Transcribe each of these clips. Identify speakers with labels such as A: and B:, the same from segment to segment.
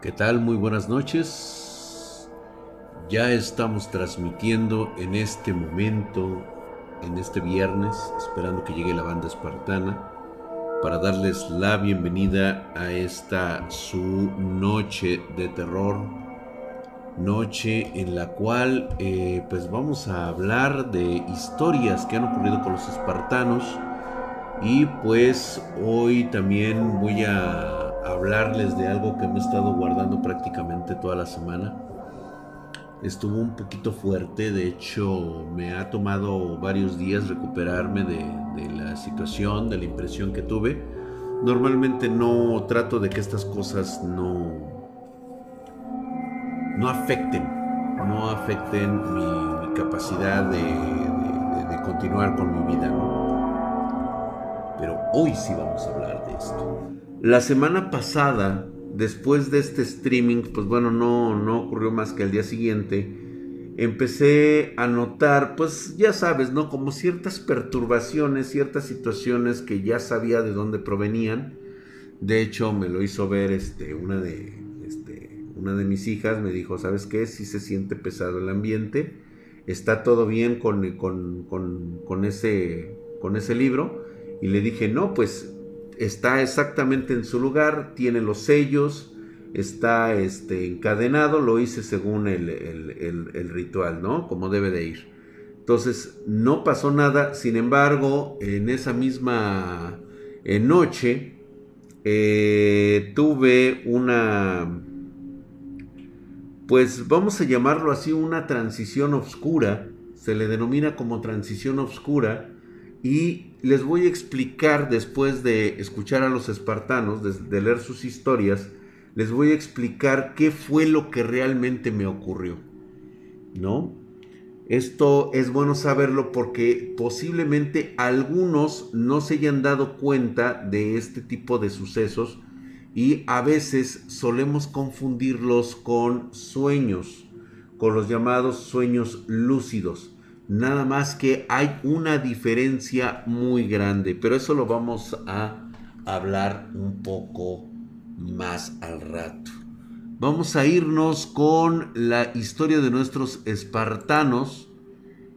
A: ¿Qué tal? Muy buenas noches. Ya estamos transmitiendo en este momento, en este viernes, esperando que llegue la banda espartana, para darles la bienvenida a esta su noche de terror. Noche en la cual eh, pues vamos a hablar de historias que han ocurrido con los espartanos. Y pues hoy también voy a hablarles de algo que me he estado guardando prácticamente toda la semana. Estuvo un poquito fuerte, de hecho me ha tomado varios días recuperarme de, la situación, de la impresión que tuve. Normalmente no trato de que estas cosas no, no afecten, no afecten mi, capacidad de, continuar con mi vida. Pero hoy sí vamos a hablar de esto. La semana pasada, después de este streaming, pues bueno, no, no ocurrió más que al día siguiente, empecé a notar, pues ya sabes, ¿no? Como ciertas perturbaciones, ciertas situaciones que ya sabía de dónde provenían. De hecho, me lo hizo ver este, una, de, este, una de mis hijas, me dijo, ¿sabes qué? Si se siente pesado el ambiente, está todo bien con, con, con, con ese, con ese libro. Y le dije, no, pues está exactamente en su lugar, tiene los sellos, está este, encadenado, lo hice según el, ritual, ¿no? Como debe de ir. Entonces, no pasó nada, sin embargo, en esa misma eh, noche, eh, tuve una, pues vamos a llamarlo así, una transición oscura, se le denomina como transición oscura, y les voy a explicar después de escuchar a los espartanos, de, leer sus historias, les voy a explicar qué fue lo que realmente me ocurrió. ¿No? Esto es bueno saberlo porque posiblemente algunos no se hayan dado cuenta de este tipo de sucesos y a veces solemos confundirlos con sueños, con los llamados sueños lúcidos. Nada más que hay una diferencia muy grande, pero eso lo vamos a hablar un poco más al rato. Vamos a irnos con la historia de nuestros espartanos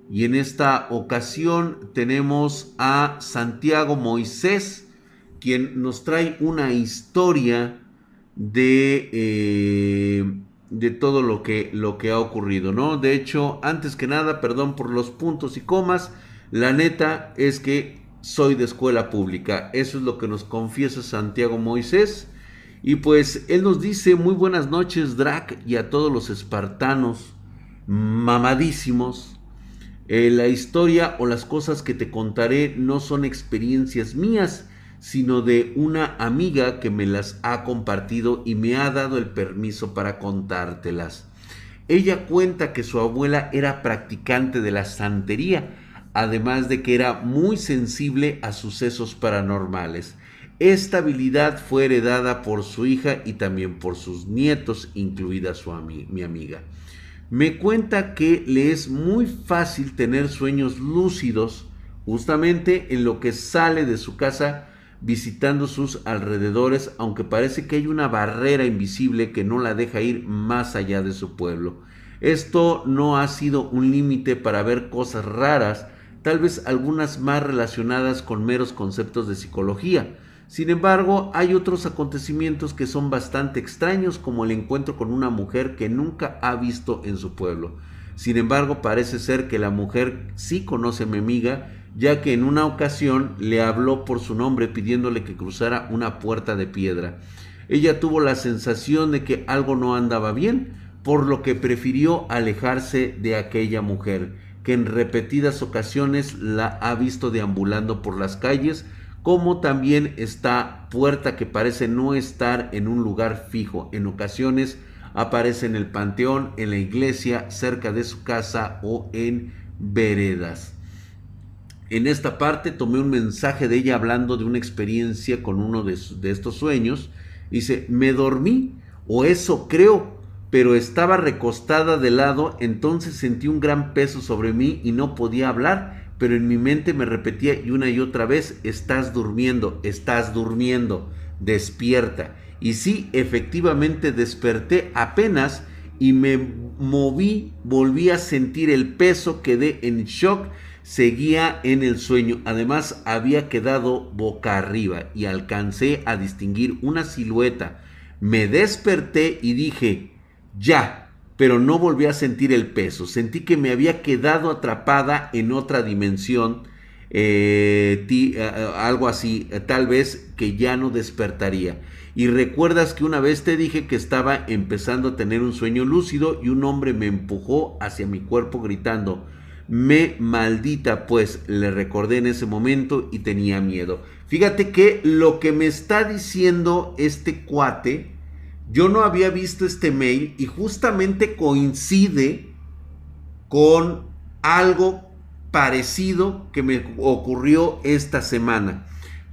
A: y en esta ocasión tenemos a Santiago Moisés, quien nos trae una historia de... Eh, de todo lo que, lo que ha ocurrido, ¿no? De hecho, antes que nada, perdón por los puntos y comas, la neta es que soy de escuela pública, eso es lo que nos confiesa Santiago Moisés, y pues él nos dice, muy buenas noches, Drac, y a todos los espartanos, mamadísimos, eh, la historia o las cosas que te contaré no son experiencias mías, sino de una amiga que me las ha compartido y me ha dado el permiso para contártelas. Ella cuenta que su abuela era practicante de la santería, además de que era muy sensible a sucesos paranormales. Esta habilidad fue heredada por su hija y también por sus nietos, incluida su mi amiga. Me cuenta que le es muy fácil tener sueños lúcidos justamente en lo que sale de su casa visitando sus alrededores, aunque parece que hay una barrera invisible que no la deja ir más allá de su pueblo. Esto no ha sido un límite para ver cosas raras, tal vez algunas más relacionadas con meros conceptos de psicología. Sin embargo, hay otros acontecimientos que son bastante extraños, como el encuentro con una mujer que nunca ha visto en su pueblo. Sin embargo, parece ser que la mujer sí conoce a mi amiga ya que en una ocasión le habló por su nombre pidiéndole que cruzara una puerta de piedra. Ella tuvo la sensación de que algo no andaba bien, por lo que prefirió alejarse de aquella mujer, que en repetidas ocasiones la ha visto deambulando por las calles, como también esta puerta que parece no estar en un lugar fijo. En ocasiones aparece en el panteón, en la iglesia, cerca de su casa o en veredas. En esta parte tomé un mensaje de ella hablando de una experiencia con uno de, estos sueños. Dice, me dormí, o eso creo, pero estaba recostada de lado, entonces sentí un gran peso sobre mí y no podía hablar, pero en mi mente me repetía y una y otra vez, estás durmiendo, estás durmiendo, despierta. Y sí, efectivamente desperté apenas y me moví, volví a sentir el peso, quedé en shock, seguía en el sueño. Además, había quedado boca arriba y alcancé a distinguir una silueta. Me desperté y dije, ya, pero no volví a sentir el peso. Sentí que me había quedado atrapada en otra dimensión eh, eh, eh, algo así, tal vez que ya no despertaría. Y recuerdas que una vez te dije que estaba empezando a tener un sueño lúcido y un hombre me empujó hacia mi cuerpo gritando, me maldita, pues le recordé en ese momento y tenía miedo. Fíjate que lo que me está diciendo este cuate, yo no había visto este mail y justamente coincide con algo parecido que me ocurrió esta semana.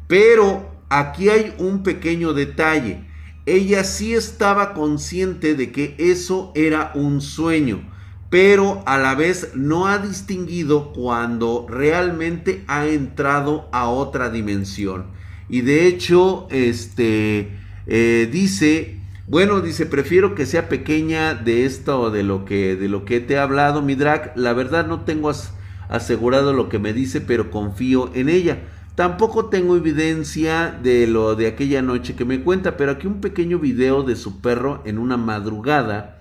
A: Pero aquí hay un pequeño detalle. Ella sí estaba consciente de que eso era un sueño, pero a la vez no ha distinguido cuando realmente ha entrado a otra dimensión. Y de hecho, este eh, dice, bueno, dice, prefiero que sea pequeña de esto de lo que de lo que te he hablado, mi drag. La verdad no tengo asegurado lo que me dice, pero confío en ella. Tampoco tengo evidencia de lo de aquella noche que me cuenta, pero aquí un pequeño video de su perro en una madrugada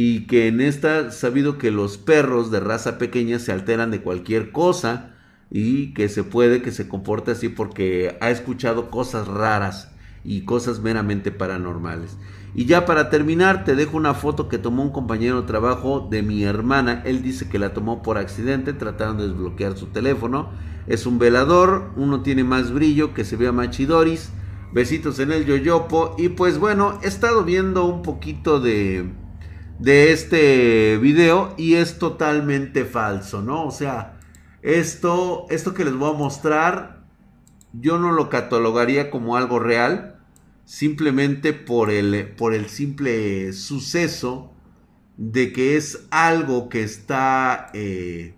A: y que en esta sabido que los perros de raza pequeña se alteran de cualquier cosa y que se puede que se comporte así porque ha escuchado cosas raras y cosas meramente paranormales. Y ya para terminar, te dejo una foto que tomó un compañero de trabajo de mi hermana. Él dice que la tomó por accidente tratando de desbloquear su teléfono. Es un velador, uno tiene más brillo que se vea machidoris. Besitos en el yoyopo. Y pues bueno, he estado viendo un poquito de, de este video y es totalmente falso, ¿no? O sea, esto, esto que les voy a mostrar, yo no lo catalogaría como algo real simplemente por el, por el simple suceso de que es algo que está eh,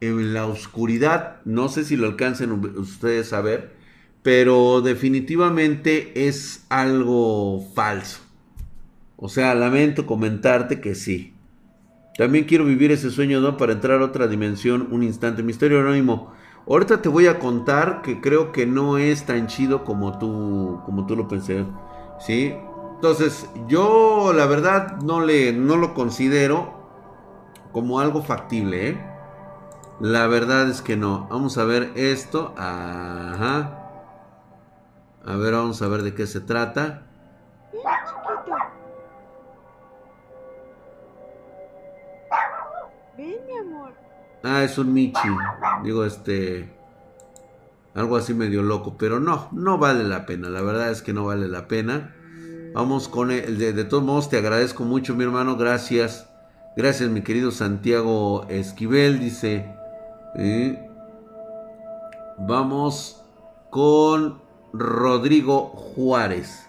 A: en la oscuridad. No sé si lo alcancen ustedes a ver, pero definitivamente es algo falso. O sea, lamento comentarte que sí. También quiero vivir ese sueño, ¿no? Para entrar a otra dimensión, un instante. Misterio anónimo. Ahorita te voy a contar que creo que no es tan chido como tú, como tú lo pensé. ¿Sí? Entonces, yo la verdad no, le, no lo considero como algo factible, ¿eh? La verdad es que no. Vamos a ver esto. Ajá. A ver, vamos a ver de qué se trata. Ah, es un Michi. Digo, este. Algo así medio loco. Pero no, no vale la pena. La verdad es que no vale la pena. Vamos con el. De, todos modos, te agradezco mucho, mi hermano. Gracias. Gracias, mi querido Santiago Esquivel. Dice. vamos con Rodrigo Juárez.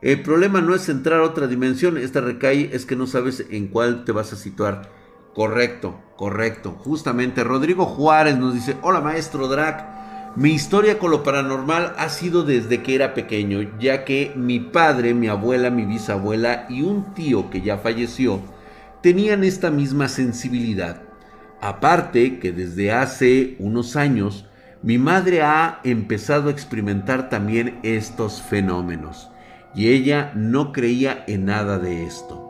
A: El problema no es entrar a otra dimensión. Esta recae es que no sabes en cuál te vas a situar. Correcto, correcto. Justamente Rodrigo Juárez nos dice, hola maestro Drac, mi historia con lo paranormal ha sido desde que era pequeño, ya que mi padre, mi abuela, mi bisabuela y un tío que ya falleció tenían esta misma sensibilidad. Aparte que desde hace unos años mi madre ha empezado a experimentar también estos fenómenos y ella no creía en nada de esto.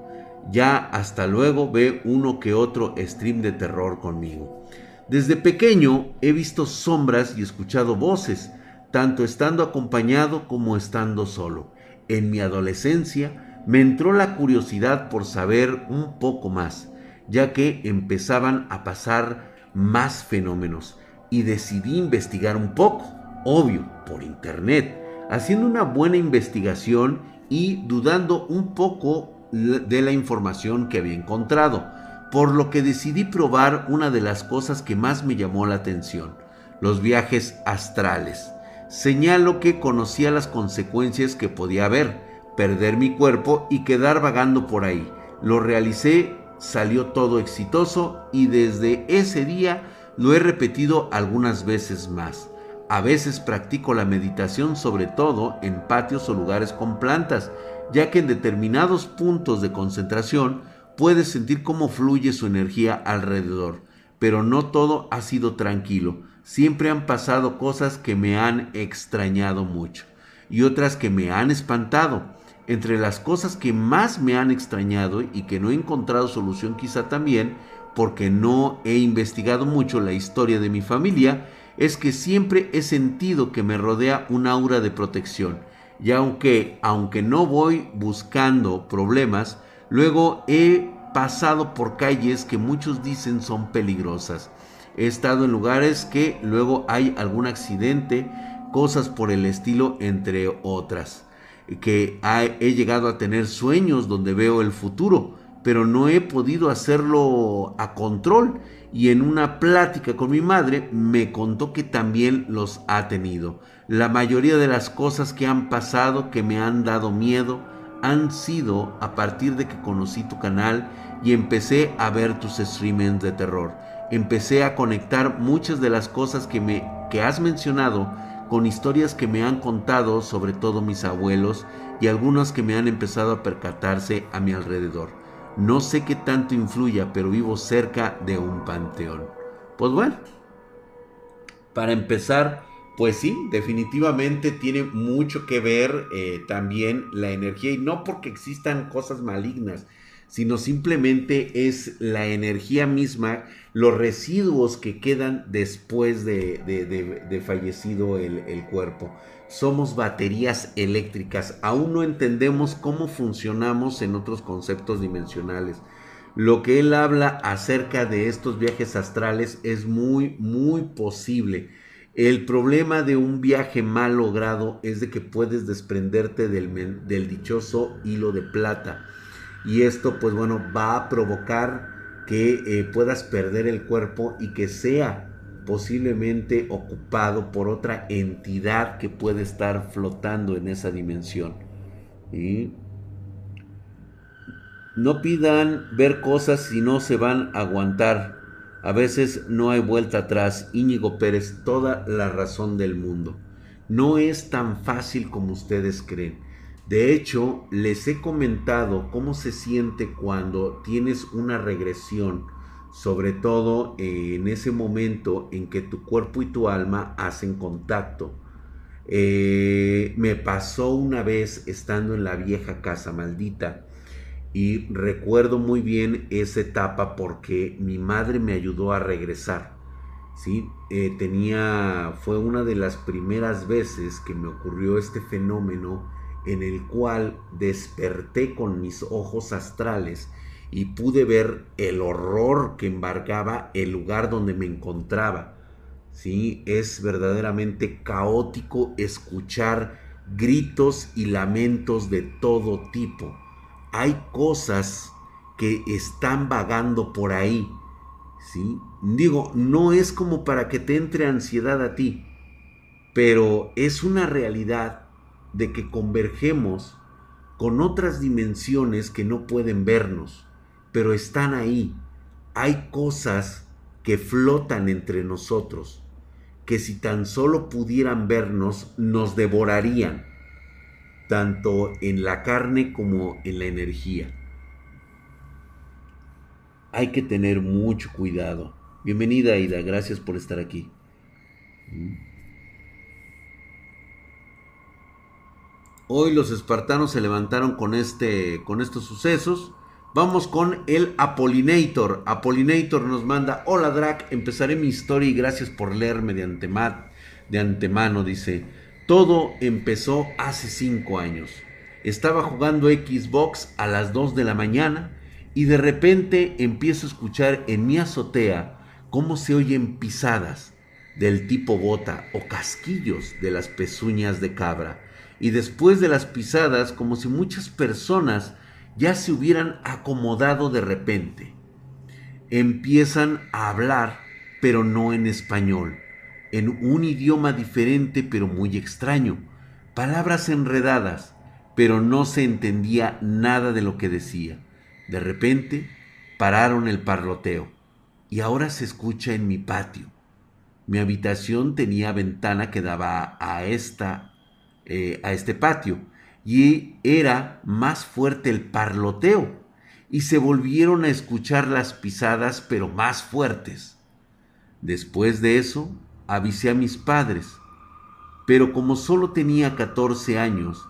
A: Ya hasta luego ve uno que otro stream de terror conmigo. Desde pequeño he visto sombras y escuchado voces, tanto estando acompañado como estando solo. En mi adolescencia me entró la curiosidad por saber un poco más, ya que empezaban a pasar más fenómenos y decidí investigar un poco, obvio, por internet, haciendo una buena investigación y dudando un poco de la información que había encontrado, por lo que decidí probar una de las cosas que más me llamó la atención, los viajes astrales. Señalo que conocía las consecuencias que podía haber, perder mi cuerpo y quedar vagando por ahí. Lo realicé, salió todo exitoso y desde ese día lo he repetido algunas veces más. A veces practico la meditación sobre todo en patios o lugares con plantas, ya que en determinados puntos de concentración puedes sentir cómo fluye su energía alrededor. Pero no todo ha sido tranquilo. Siempre han pasado cosas que me han extrañado mucho y otras que me han espantado. Entre las cosas que más me han extrañado y que no he encontrado solución quizá también porque no he investigado mucho la historia de mi familia, es que siempre he sentido que me rodea un aura de protección. Y aunque, aunque no voy buscando problemas, luego he pasado por calles que muchos dicen son peligrosas. He estado en lugares que luego hay algún accidente, cosas por el estilo, entre otras. Que he llegado a tener sueños donde veo el futuro, pero no he podido hacerlo a control y en una plática con mi madre me contó que también los ha tenido. La mayoría de las cosas que han pasado que me han dado miedo han sido a partir de que conocí tu canal y empecé a ver tus streamings de terror. Empecé a conectar muchas de las cosas que me que has mencionado con historias que me han contado, sobre todo mis abuelos y algunas que me han empezado a percatarse a mi alrededor. No sé qué tanto influya, pero vivo cerca de un panteón. Pues bueno, para empezar, pues sí, definitivamente tiene mucho que ver eh, también la energía y no porque existan cosas malignas, sino simplemente es la energía misma, los residuos que quedan después de, fallecido el, el cuerpo somos baterías eléctricas. Aún no entendemos cómo funcionamos en otros conceptos dimensionales. Lo que él habla acerca de estos viajes astrales es muy, muy posible. El problema de un viaje mal logrado es de que puedes desprenderte del, del dichoso hilo de plata. Y esto, pues bueno, va a provocar que eh, puedas perder el cuerpo y que sea posiblemente ocupado por otra entidad que puede estar flotando en esa dimensión. No pidan ver cosas si no se van a aguantar. A veces no hay vuelta atrás. Íñigo Pérez, toda la razón del mundo. No es tan fácil como ustedes creen. De hecho, les he comentado cómo se siente cuando tienes una regresión sobre todo en ese momento en que tu cuerpo y tu alma hacen contacto. Eh, me pasó una vez estando en la vieja casa maldita y recuerdo muy bien esa etapa porque mi madre me ayudó a regresar. ¿sí? Eh, tenía, fue una de las primeras veces que me ocurrió este fenómeno en el cual desperté con mis ojos astrales y pude ver el horror que embargaba el lugar donde me encontraba. ¿sí? Es verdaderamente caótico escuchar gritos y lamentos de todo tipo. Hay cosas que están vagando por ahí. ¿sí? Digo, no es como para que te entre ansiedad a ti, pero es una realidad de que convergemos con otras dimensiones que no pueden vernos pero están ahí. Hay cosas que flotan entre nosotros, que si tan solo pudieran vernos, nos devorarían, tanto en la carne como en la energía. Hay que tener mucho cuidado. Bienvenida Aida, gracias por estar aquí. Hoy los espartanos se levantaron con, este, con estos sucesos Vamos con el Apolinator. Apolinator nos manda, hola Drac, empezaré mi historia y gracias por leerme de, de antemano, dice. Todo empezó hace 5 años. Estaba jugando Xbox a las 2 de la mañana y de repente empiezo a escuchar en mi azotea cómo se oyen pisadas del tipo bota o casquillos de las pezuñas de cabra. Y después de las pisadas, como si muchas personas ya se hubieran acomodado de repente. Empiezan a hablar, pero no en español, en un idioma diferente pero muy extraño, palabras enredadas, pero no se entendía nada de lo que decía. De repente pararon el parloteo y ahora se escucha en mi patio. Mi habitación tenía ventana que daba a, esta, eh, a este patio y era más fuerte el parloteo y se volvieron a escuchar las pisadas pero más fuertes. Después de eso avisé a mis padres, pero como solo tenía 14 años,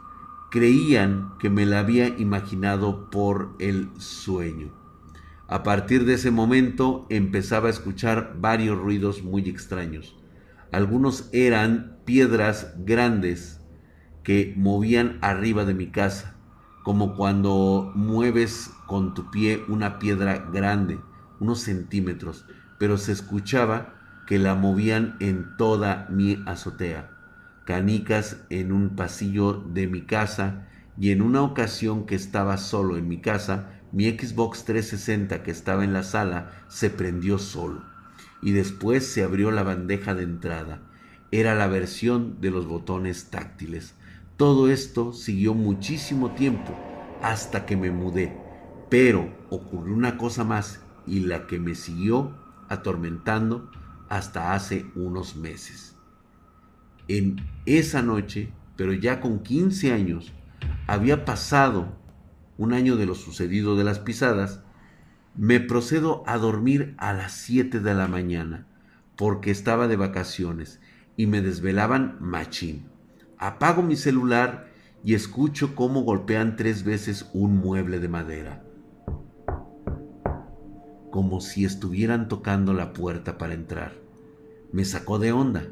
A: creían que me la había imaginado por el sueño. A partir de ese momento empezaba a escuchar varios ruidos muy extraños. Algunos eran piedras grandes que movían arriba de mi casa, como cuando mueves con tu pie una piedra grande, unos centímetros, pero se escuchaba que la movían en toda mi azotea, canicas en un pasillo de mi casa y en una ocasión que estaba solo en mi casa, mi Xbox 360 que estaba en la sala se prendió solo y después se abrió la bandeja de entrada. Era la versión de los botones táctiles. Todo esto siguió muchísimo tiempo hasta que me mudé. Pero ocurrió una cosa más y la que me siguió atormentando hasta hace unos meses. En esa noche, pero ya con 15 años, había pasado un año de lo sucedido de las pisadas, me procedo a dormir a las 7 de la mañana porque estaba de vacaciones y me desvelaban machín. Apago mi celular y escucho cómo golpean tres veces un mueble de madera, como si estuvieran tocando la puerta para entrar. Me sacó de onda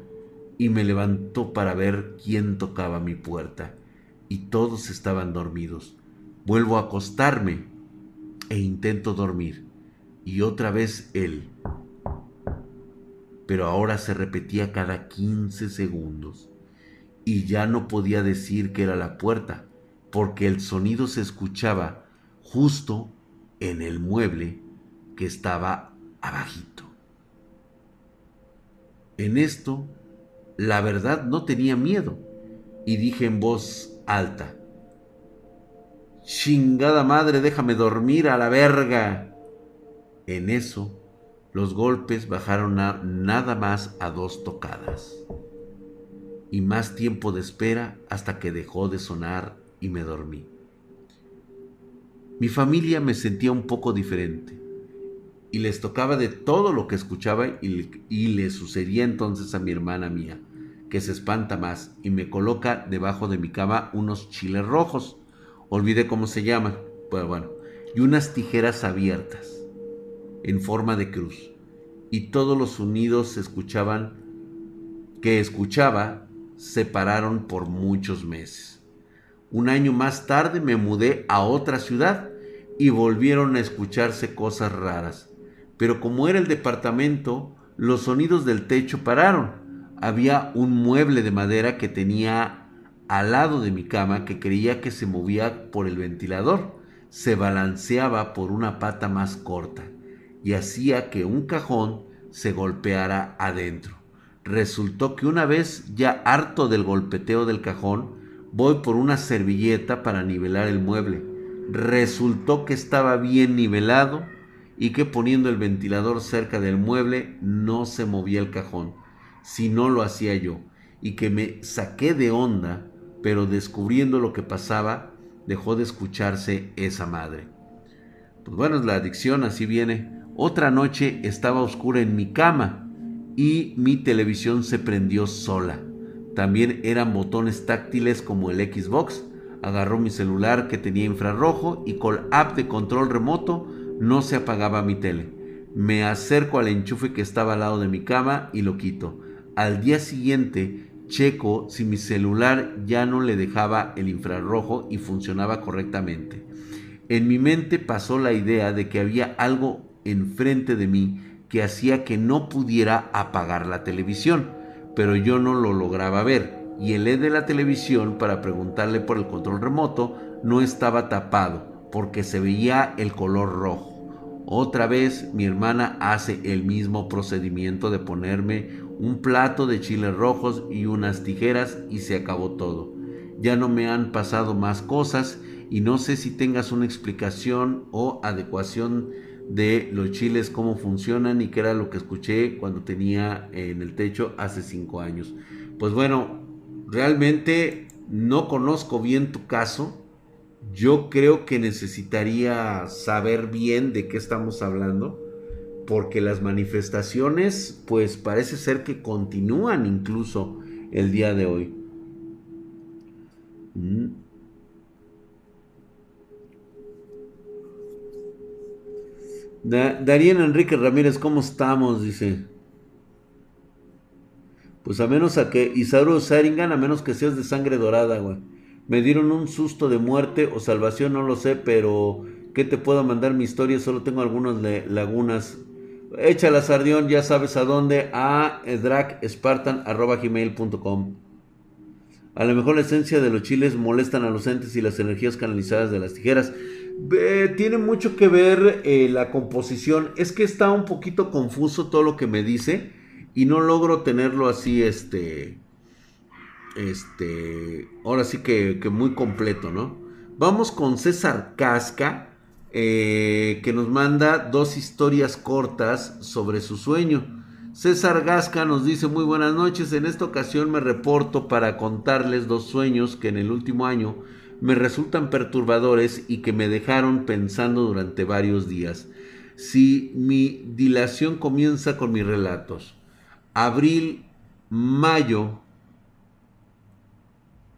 A: y me levantó para ver quién tocaba mi puerta, y todos estaban dormidos. Vuelvo a acostarme e intento dormir. Y otra vez él. Pero ahora se repetía cada 15 segundos. Y ya no podía decir que era la puerta, porque el sonido se escuchaba justo en el mueble que estaba abajito. En esto, la verdad no tenía miedo, y dije en voz alta, Chingada madre, déjame dormir a la verga. En eso, los golpes bajaron a nada más a dos tocadas. Y más tiempo de espera hasta que dejó de sonar y me dormí. Mi familia me sentía un poco diferente y les tocaba de todo lo que escuchaba y, y le sucedía entonces a mi hermana mía, que se espanta más y me coloca debajo de mi cama unos chiles rojos olvidé cómo se llaman, pero bueno, y unas tijeras abiertas en forma de cruz. Y todos los sonidos se escuchaban, que escuchaba, se pararon por muchos meses. Un año más tarde me mudé a otra ciudad y volvieron a escucharse cosas raras. Pero como era el departamento, los sonidos del techo pararon. Había un mueble de madera que tenía al lado de mi cama que creía que se movía por el ventilador. Se balanceaba por una pata más corta y hacía que un cajón se golpeara adentro. Resultó que una vez ya harto del golpeteo del cajón, voy por una servilleta para nivelar el mueble. Resultó que estaba bien nivelado y que poniendo el ventilador cerca del mueble no se movía el cajón, si no lo hacía yo, y que me saqué de onda pero descubriendo lo que pasaba, dejó de escucharse esa madre. Pues bueno, la adicción, así viene. Otra noche estaba oscura en mi cama y mi televisión se prendió sola. También eran botones táctiles como el Xbox. Agarró mi celular que tenía infrarrojo y con app de control remoto no se apagaba mi tele. Me acerco al enchufe que estaba al lado de mi cama y lo quito. Al día siguiente checo si mi celular ya no le dejaba el infrarrojo y funcionaba correctamente. En mi mente pasó la idea de que había algo enfrente de mí que hacía que no pudiera apagar la televisión, pero yo no lo lograba ver y el LED de la televisión para preguntarle por el control remoto no estaba tapado porque se veía el color rojo. Otra vez mi hermana hace el mismo procedimiento de ponerme un plato de chiles rojos y unas tijeras y se acabó todo. Ya no me han pasado más cosas y no sé si tengas una explicación o adecuación de los chiles, cómo funcionan y qué era lo que escuché cuando tenía en el techo hace cinco años. Pues bueno, realmente no conozco bien tu caso. Yo creo que necesitaría saber bien de qué estamos hablando. Porque las manifestaciones, pues parece ser que continúan incluso el día de hoy. Mm. Darían Enrique Ramírez, ¿cómo estamos? Dice. Pues a menos a que Isauro Saringan, a menos que seas de sangre dorada, güey. Me dieron un susto de muerte o salvación, no lo sé, pero ¿qué te puedo mandar mi historia? Solo tengo algunas lagunas. Échala, Sardión, ya sabes a dónde, a dragspartan.gmail.com. A lo mejor la esencia de los chiles molestan a los entes y las energías canalizadas de las tijeras. tiene mucho que ver eh, la composición. Es que está un poquito confuso todo lo que me dice y no logro tenerlo así, este, este, ahora sí que, muy completo, ¿no? Vamos con César Casca eh, que nos manda dos historias cortas sobre su sueño. César Gasca nos dice muy buenas noches, en esta ocasión me reporto para contarles dos sueños que en el último año me resultan perturbadores y que me dejaron pensando durante varios días. Si mi dilación comienza con mis relatos. Abril, mayo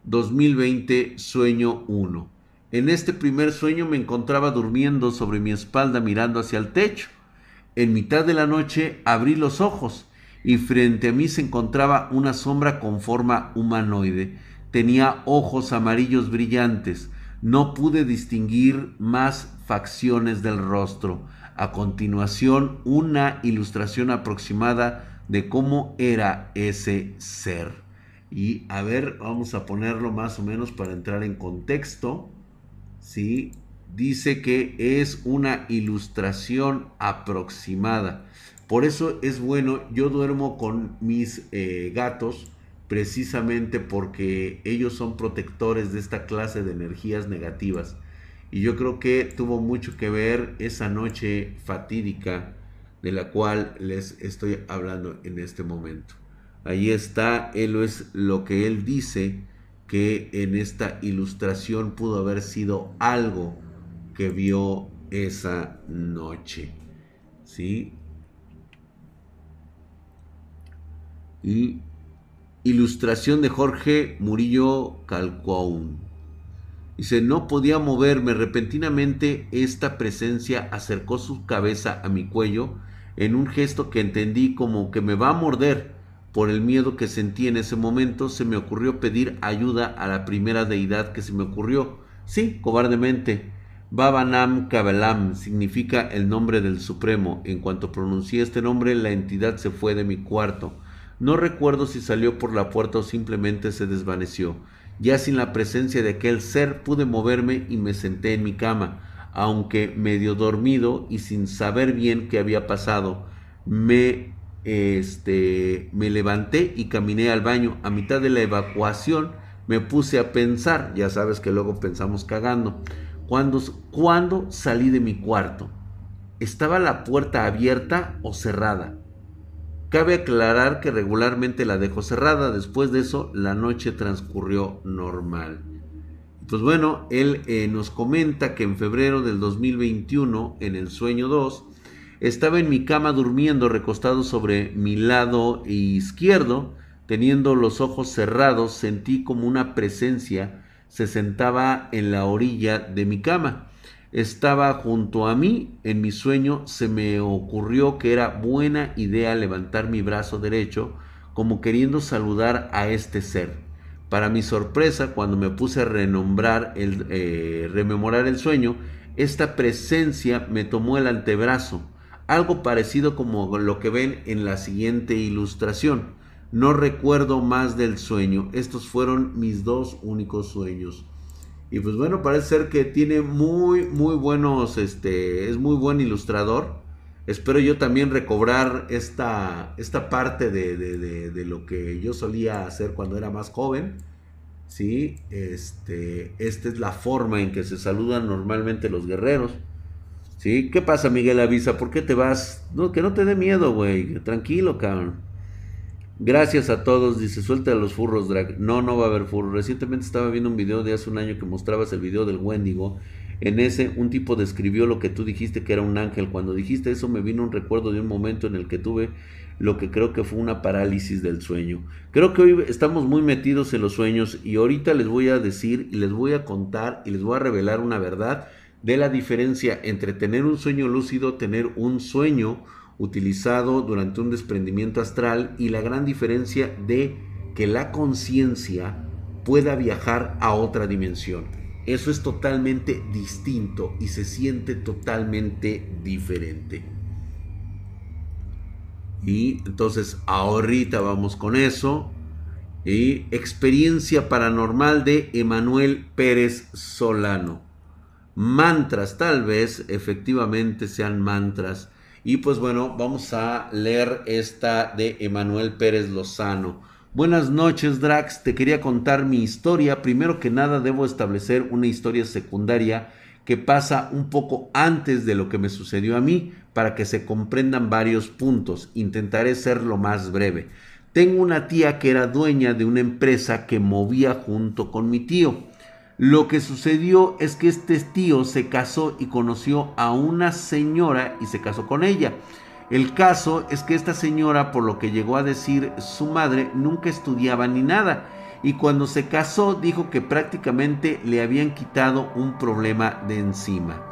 A: 2020, sueño 1. En este primer sueño me encontraba durmiendo sobre mi espalda mirando hacia el techo. En mitad de la noche abrí los ojos y frente a mí se encontraba una sombra con forma humanoide. Tenía ojos amarillos brillantes. No pude distinguir más facciones del rostro. A continuación, una ilustración aproximada de cómo era ese ser. Y a ver, vamos a ponerlo más o menos para entrar en contexto. ¿sí? Dice que es una ilustración aproximada. Por eso es bueno, yo duermo con mis eh, gatos precisamente porque ellos son protectores de esta clase de energías negativas. Y yo creo que tuvo mucho que ver esa noche fatídica de la cual les estoy hablando en este momento. Ahí está, él es lo que él dice que en esta ilustración pudo haber sido algo que vio esa noche. ¿Sí? Y ilustración de Jorge Murillo Calcoun. Dice, no podía moverme. Repentinamente esta presencia acercó su cabeza a mi cuello en un gesto que entendí como que me va a morder. Por el miedo que sentí en ese momento, se me ocurrió pedir ayuda a la primera deidad que se me ocurrió. Sí, cobardemente. Babanam Kabelam significa el nombre del Supremo. En cuanto pronuncié este nombre, la entidad se fue de mi cuarto. No recuerdo si salió por la puerta o simplemente se desvaneció. Ya sin la presencia de aquel ser pude moverme y me senté en mi cama, aunque medio dormido y sin saber bien qué había pasado. Me este, me levanté y caminé al baño. A mitad de la evacuación me puse a pensar, ya sabes que luego pensamos cagando, cuando, cuando salí de mi cuarto, ¿estaba la puerta abierta o cerrada? Cabe aclarar que regularmente la dejo cerrada, después de eso la noche transcurrió normal. Pues bueno, él eh, nos comenta que en febrero del 2021, en el sueño 2, estaba en mi cama durmiendo recostado sobre mi lado izquierdo, teniendo los ojos cerrados, sentí como una presencia se sentaba en la orilla de mi cama. Estaba junto a mí, en mi sueño se me ocurrió que era buena idea levantar mi brazo derecho como queriendo saludar a este ser. Para mi sorpresa, cuando me puse a renombrar el, eh, rememorar el sueño, esta presencia me tomó el antebrazo algo parecido como lo que ven en la siguiente ilustración. No recuerdo más del sueño. Estos fueron mis dos únicos sueños. Y pues bueno, parece ser que tiene muy, muy buenos, este, es muy buen ilustrador. Espero yo también recobrar esta, esta parte de, de, lo que yo solía hacer cuando era más joven. Sí, este, esta es la forma en que se saludan normalmente los guerreros. ¿Sí? ¿Qué pasa, Miguel Avisa? ¿Por qué te vas? No, que no te dé miedo, güey. Tranquilo, cabrón. Gracias a todos, dice, suelta los furros, drag. No, no va a haber furros. Recientemente estaba viendo un video de hace un año que mostrabas el video del Wendigo. En ese, un tipo describió lo que tú dijiste que era un ángel. Cuando dijiste eso, me vino un recuerdo de un momento en el que tuve lo que creo que fue una parálisis del sueño. Creo que hoy estamos muy metidos en los sueños y ahorita les voy a decir y les voy a contar y les voy a revelar una verdad de la diferencia entre tener un sueño lúcido, tener un sueño utilizado durante un desprendimiento astral y la gran diferencia de que la conciencia pueda viajar a otra dimensión. Eso es totalmente distinto y se siente totalmente diferente. Y entonces ahorita vamos con eso. Y experiencia paranormal de Emanuel Pérez Solano mantras, tal vez efectivamente sean mantras. Y pues bueno, vamos a leer esta de Emanuel Pérez Lozano. Buenas noches, Drax. Te quería contar mi historia. Primero que nada, debo establecer una historia secundaria que pasa un poco antes de lo que me sucedió a mí para que se comprendan varios puntos. Intentaré ser lo más breve. Tengo una tía que era dueña de una empresa que movía junto con mi tío. Lo que sucedió es que este tío se casó y conoció a una señora y se casó con ella. El caso es que esta señora, por lo que llegó a decir su madre, nunca estudiaba ni nada. Y cuando se casó dijo que prácticamente le habían quitado un problema de encima.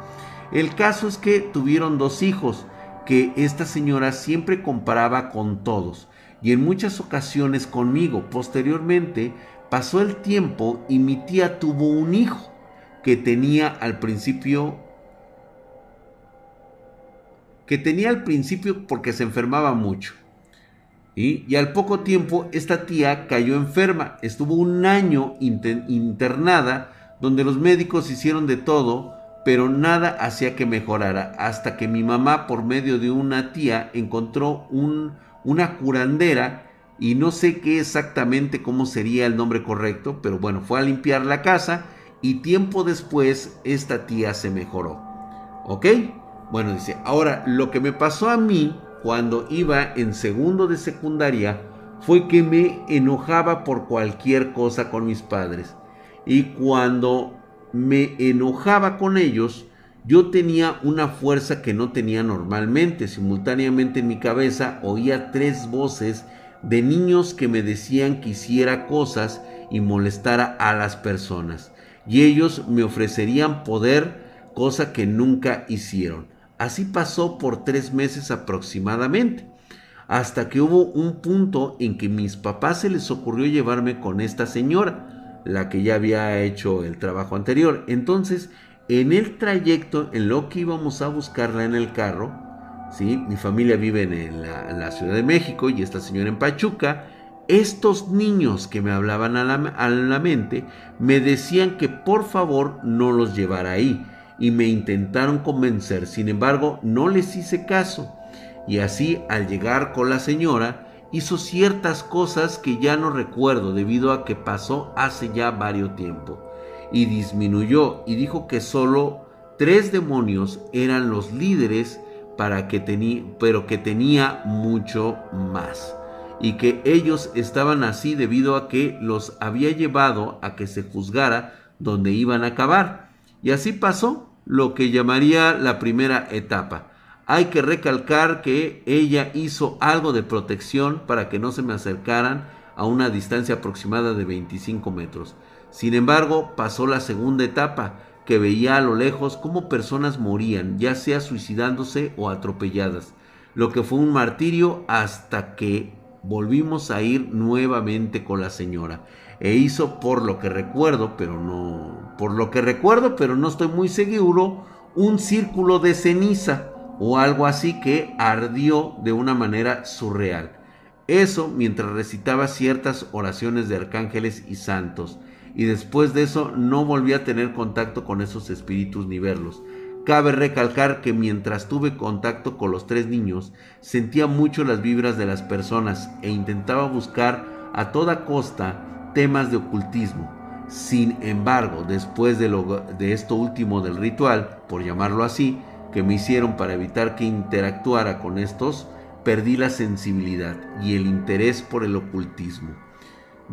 A: El caso es que tuvieron dos hijos que esta señora siempre comparaba con todos y en muchas ocasiones conmigo. Posteriormente Pasó el tiempo y mi tía tuvo un hijo que tenía al principio que tenía al principio porque se enfermaba mucho. Y al poco tiempo esta tía cayó enferma, estuvo un año internada donde los médicos hicieron de todo, pero nada hacía que mejorara, hasta que mi mamá por medio de una tía encontró un, una curandera y no sé qué exactamente cómo sería el nombre correcto, pero bueno, fue a limpiar la casa y tiempo después esta tía se mejoró. ¿Ok? Bueno, dice, ahora lo que me pasó a mí cuando iba en segundo de secundaria fue que me enojaba por cualquier cosa con mis padres. Y cuando me enojaba con ellos, yo tenía una fuerza que no tenía normalmente. Simultáneamente en mi cabeza oía tres voces de niños que me decían que hiciera cosas y molestara a las personas. Y ellos me ofrecerían poder, cosa que nunca hicieron. Así pasó por tres meses aproximadamente, hasta que hubo un punto en que mis papás se les ocurrió llevarme con esta señora, la que ya había hecho el trabajo anterior. Entonces, en el trayecto, en lo que íbamos a buscarla en el carro, mi familia vive en la, Ciudad de México y esta señora en Pachuca. Estos niños que me hablaban a la, a la mente me decían que por favor no los llevara ahí y me intentaron convencer. Sin embargo, no les hice caso. Y así, al llegar con la señora, hizo ciertas cosas que ya no recuerdo debido a que pasó hace ya varios tiempo. Y disminuyó y dijo que solo tres demonios eran los líderes para que tenía, pero que tenía mucho más. Y que ellos estaban así debido a que los había llevado a que se juzgara donde iban a acabar. Y así pasó lo que llamaría la primera etapa. Hay que recalcar que ella hizo algo de protección para que no se me acercaran a una distancia aproximada de 25 metros. Sin embargo, pasó la segunda etapa, que veía a lo lejos cómo personas morían, ya sea suicidándose o atropelladas, lo que fue un martirio hasta que volvimos a ir nuevamente con la señora. E hizo por lo que recuerdo, pero no, por lo que recuerdo, pero no estoy muy seguro, un círculo de ceniza o algo así que ardió de una manera surreal. Eso mientras recitaba ciertas oraciones de arcángeles y santos y después de eso no volví a tener contacto con esos espíritus ni verlos. Cabe recalcar que mientras tuve contacto con los tres niños, sentía mucho las vibras de las personas e intentaba buscar a toda costa temas de ocultismo. Sin embargo, después de, lo, de esto último del ritual, por llamarlo así, que me hicieron para evitar que interactuara con estos, perdí la sensibilidad y el interés por el ocultismo.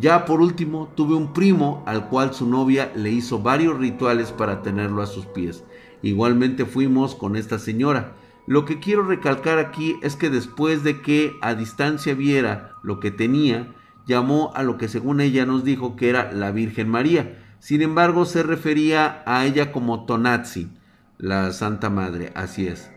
A: Ya por último, tuve un primo al cual su novia le hizo varios rituales para tenerlo a sus pies. Igualmente fuimos con esta señora. Lo que quiero recalcar aquí es que después de que a distancia viera lo que tenía, llamó a lo que según ella nos dijo que era la Virgen María. Sin embargo, se refería a ella como Tonazzi, la Santa Madre, así es.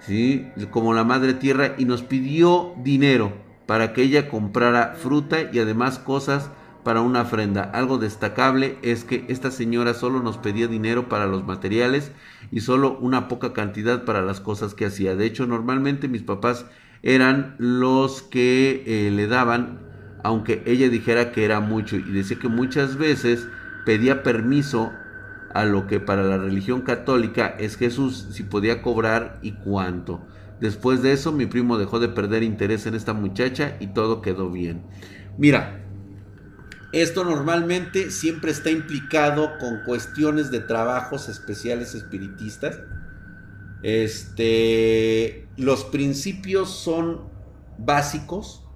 A: ¿Sí? Como la Madre Tierra y nos pidió dinero para que ella comprara fruta y además cosas para una ofrenda. Algo destacable es que esta señora solo nos pedía dinero para los materiales y solo una poca cantidad para las cosas que hacía. De hecho, normalmente mis papás eran los que eh, le daban, aunque ella dijera que era mucho y decía que muchas veces pedía permiso a lo que para la religión católica es Jesús, si podía cobrar y cuánto. Después de eso, mi primo dejó de perder interés en esta muchacha y todo quedó bien. Mira, esto normalmente siempre está implicado con cuestiones de trabajos especiales espiritistas. Este, los principios son básicos,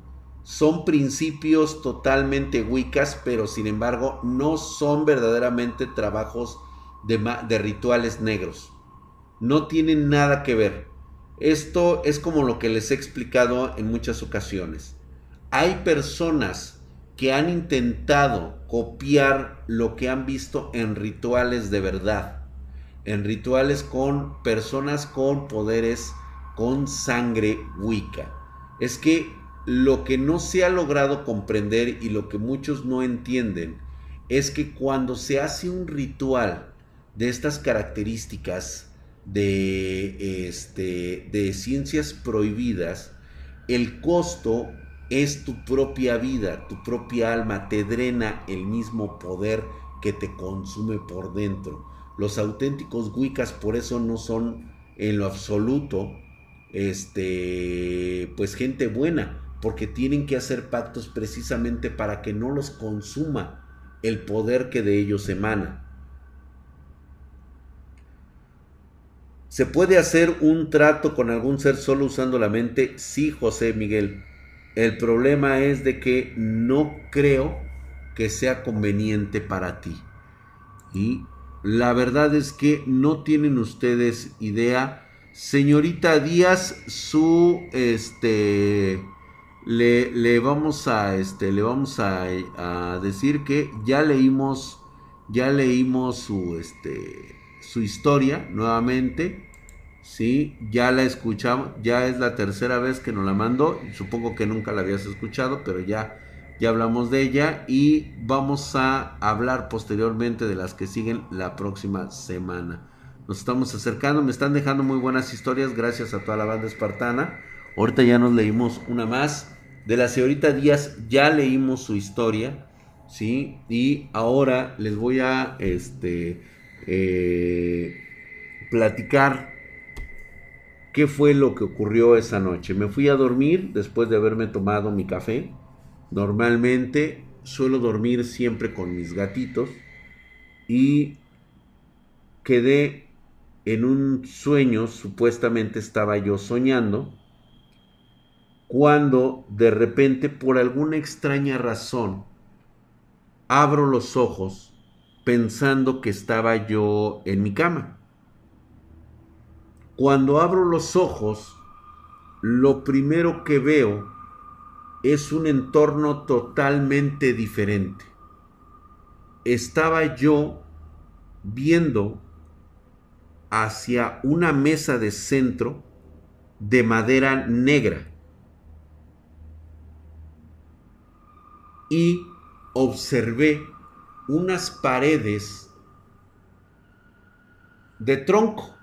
A: son principios totalmente wicas, pero sin embargo no son verdaderamente trabajos de, de rituales negros. No tienen nada que ver. Esto es como lo que les he explicado en muchas ocasiones. Hay personas que han intentado copiar lo que han visto en rituales de verdad, en rituales con personas con poderes, con sangre wicca. Es que lo que no se ha logrado comprender y lo que muchos no entienden es que cuando se hace un ritual de estas características, de, este, de ciencias prohibidas, el costo es tu propia vida, tu propia alma, te drena el mismo poder que te consume por dentro. Los auténticos Wiccas por eso no son en lo absoluto este pues gente buena, porque tienen que hacer pactos precisamente para que no los consuma el poder que de ellos emana. ¿Se puede hacer un trato con algún ser solo usando la mente? Sí, José Miguel. El problema es de que no creo que sea conveniente para ti. Y la verdad es que no tienen ustedes idea. Señorita Díaz, su este le, le vamos a este le vamos a, a decir que ya leímos ya leímos su este su historia nuevamente. Sí, ya la escuchamos, ya es la tercera vez que nos la mandó. Supongo que nunca la habías escuchado, pero ya, ya hablamos de ella y vamos a hablar posteriormente de las que siguen la próxima semana. Nos estamos acercando, me están dejando muy buenas historias, gracias a toda la banda espartana. Ahorita ya nos leímos una más. De la señorita Díaz ya leímos su historia, ¿sí? Y ahora les voy a, este, eh, platicar qué fue lo que ocurrió esa noche. Me fui a dormir después de haberme tomado mi café. Normalmente suelo dormir siempre con mis gatitos y quedé en un sueño, supuestamente estaba yo soñando, cuando de repente por alguna extraña razón abro los ojos pensando que estaba yo en mi cama. Cuando abro los ojos, lo primero que veo es un entorno totalmente diferente. Estaba yo viendo hacia una mesa de centro de madera negra y observé unas paredes de tronco,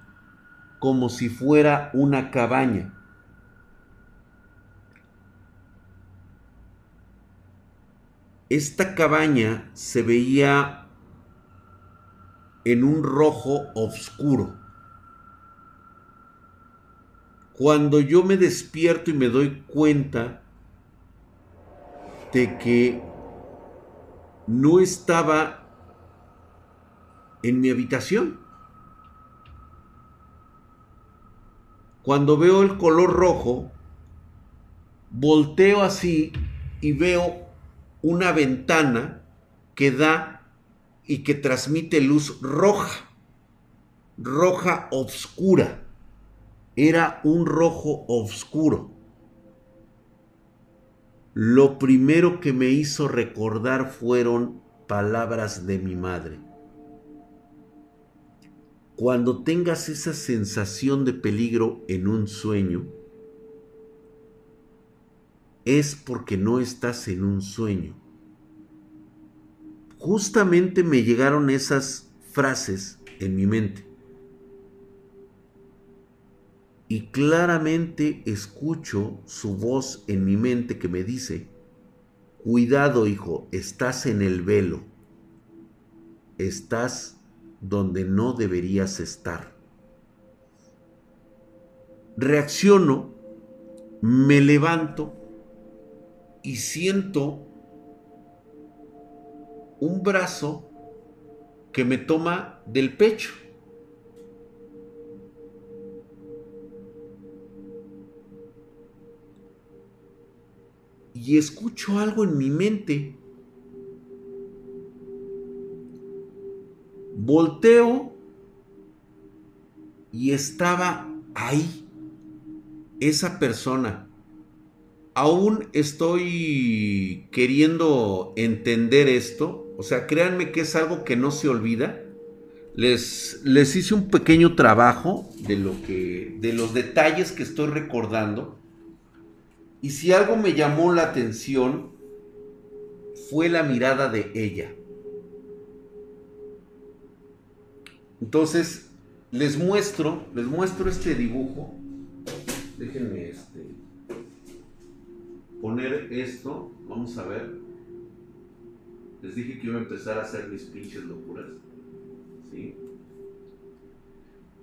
A: como si fuera una cabaña. Esta cabaña se veía en un rojo oscuro. Cuando yo me despierto y me doy cuenta de que no estaba en mi habitación. cuando veo el color rojo, volteo así y veo una ventana que da y que transmite luz roja, roja oscura. Era un rojo oscuro. Lo primero que me hizo recordar fueron palabras de mi madre. Cuando tengas esa sensación de peligro en un sueño, es porque no estás en un sueño. Justamente me llegaron esas frases en mi mente. Y claramente escucho su voz en mi mente que me dice, cuidado hijo, estás en el velo, estás donde no deberías estar. Reacciono, me levanto y siento un brazo que me toma del pecho. Y escucho algo en mi mente Volteo y estaba ahí esa persona. Aún estoy queriendo entender esto. O sea, créanme que es algo que no se olvida. Les, les hice un pequeño trabajo de lo que. de los detalles que estoy recordando. Y si algo me llamó la atención, fue la mirada de ella. Entonces, les muestro, les muestro este dibujo. Déjenme este, poner esto. Vamos a ver. Les dije que iba a empezar a hacer mis pinches locuras. ¿Sí?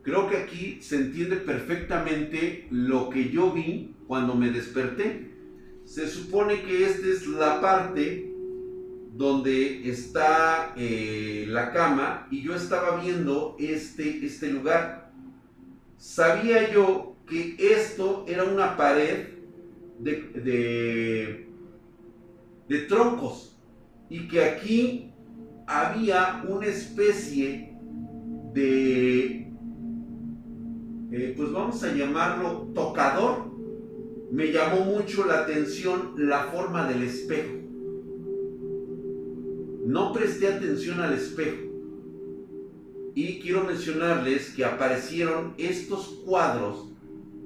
A: Creo que aquí se entiende perfectamente lo que yo vi cuando me desperté. Se supone que esta es la parte donde está eh, la cama y yo estaba viendo este, este lugar. Sabía yo que esto era una pared de, de, troncos y que aquí había una especie de, eh, pues vamos a llamarlo tocador. Me llamó mucho la atención la forma del espejo no presté atención al espejo. Y quiero mencionarles que aparecieron estos cuadros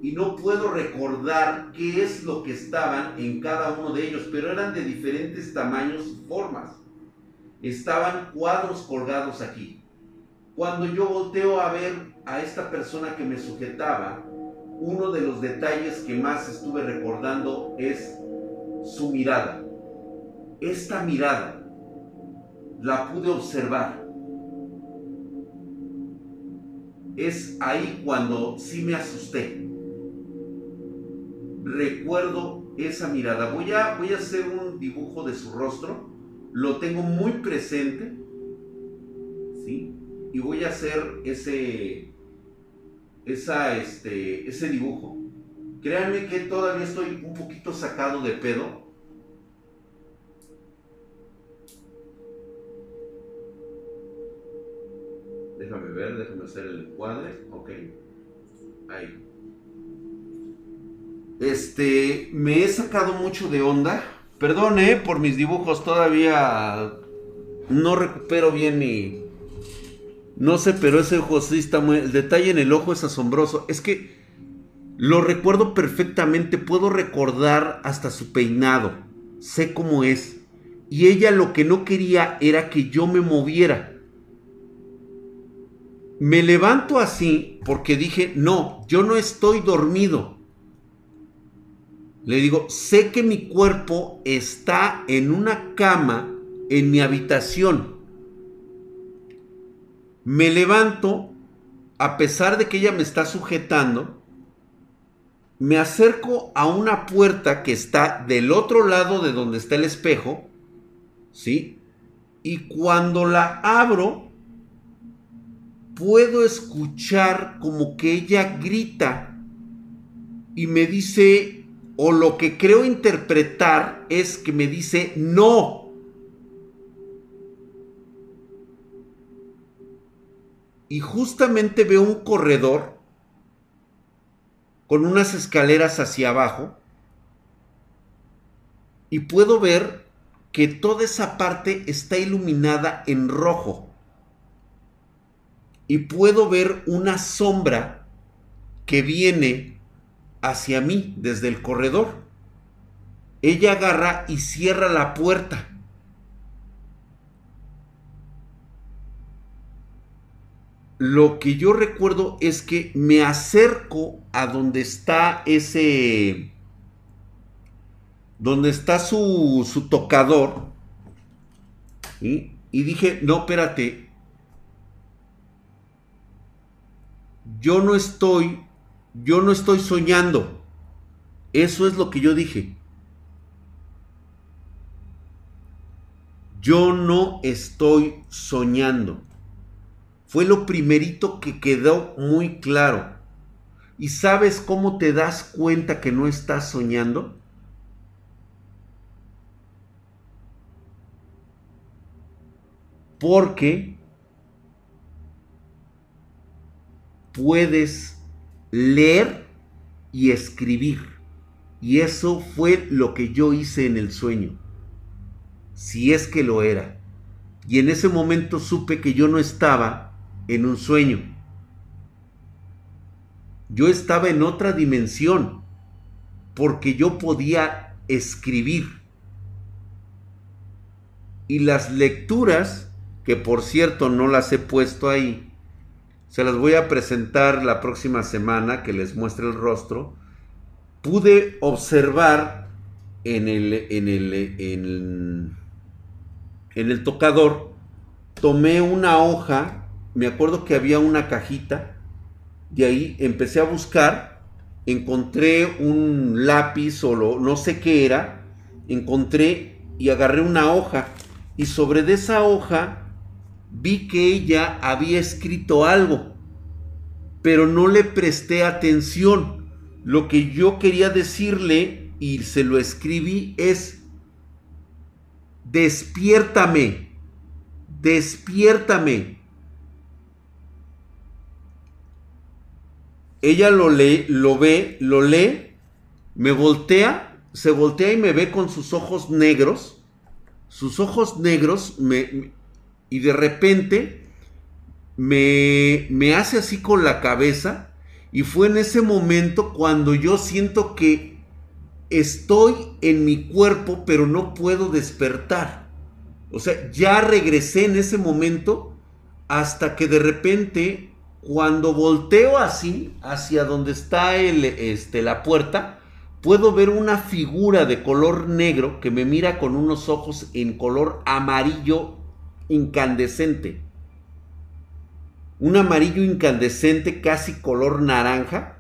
A: y no puedo recordar qué es lo que estaban en cada uno de ellos, pero eran de diferentes tamaños y formas. Estaban cuadros colgados aquí. Cuando yo volteo a ver a esta persona que me sujetaba, uno de los detalles que más estuve recordando es su mirada. Esta mirada la pude observar. Es ahí cuando sí me asusté. Recuerdo esa mirada. Voy a, voy a hacer un dibujo de su rostro. Lo tengo muy presente. ¿Sí? Y voy a hacer ese, esa, este, ese dibujo. Créanme que todavía estoy un poquito sacado de pedo Déjame ver, déjame hacer el encuadre. Ok. Ahí. Este, me he sacado mucho de onda. Perdone por mis dibujos, todavía no recupero bien mi... No sé, pero ese ojo sí está muy... El detalle en el ojo es asombroso. Es que lo recuerdo perfectamente, puedo recordar hasta su peinado. Sé cómo es. Y ella lo que no quería era que yo me moviera. Me levanto así porque dije, no, yo no estoy dormido. Le digo, sé que mi cuerpo está en una cama en mi habitación. Me levanto, a pesar de que ella me está sujetando, me acerco a una puerta que está del otro lado de donde está el espejo, ¿sí? Y cuando la abro, puedo escuchar como que ella grita y me dice, o lo que creo interpretar es que me dice, no. Y justamente veo un corredor con unas escaleras hacia abajo y puedo ver que toda esa parte está iluminada en rojo. Y puedo ver una sombra que viene hacia mí desde el corredor. Ella agarra y cierra la puerta. Lo que yo recuerdo es que me acerco a donde está ese donde está su, su tocador. Y dije, no, espérate. Yo no estoy, yo no estoy soñando. Eso es lo que yo dije. Yo no estoy soñando. Fue lo primerito que quedó muy claro. ¿Y sabes cómo te das cuenta que no estás soñando? porque puedes leer y escribir. Y eso fue lo que yo hice en el sueño, si es que lo era. Y en ese momento supe que yo no estaba en un sueño. Yo estaba en otra dimensión, porque yo podía escribir. Y las lecturas que por cierto no las he puesto ahí. Se las voy a presentar la próxima semana que les muestre el rostro. Pude observar en el, en el, en, en el tocador, tomé una hoja, me acuerdo que había una cajita, de ahí empecé a buscar, encontré un lápiz o no sé qué era, encontré y agarré una hoja y sobre esa hoja vi que ella había escrito algo, pero no le presté atención. Lo que yo quería decirle y se lo escribí es, despiértame, despiértame. Ella lo lee, lo ve, lo lee, me voltea, se voltea y me ve con sus ojos negros. Sus ojos negros me, y de repente me, me hace así con la cabeza y fue en ese momento cuando yo siento que estoy en mi cuerpo pero no puedo despertar. O sea, ya regresé en ese momento hasta que de repente cuando volteo así hacia donde está el, este, la puerta, puedo ver una figura de color negro que me mira con unos ojos en color amarillo incandescente. Un amarillo incandescente casi color naranja.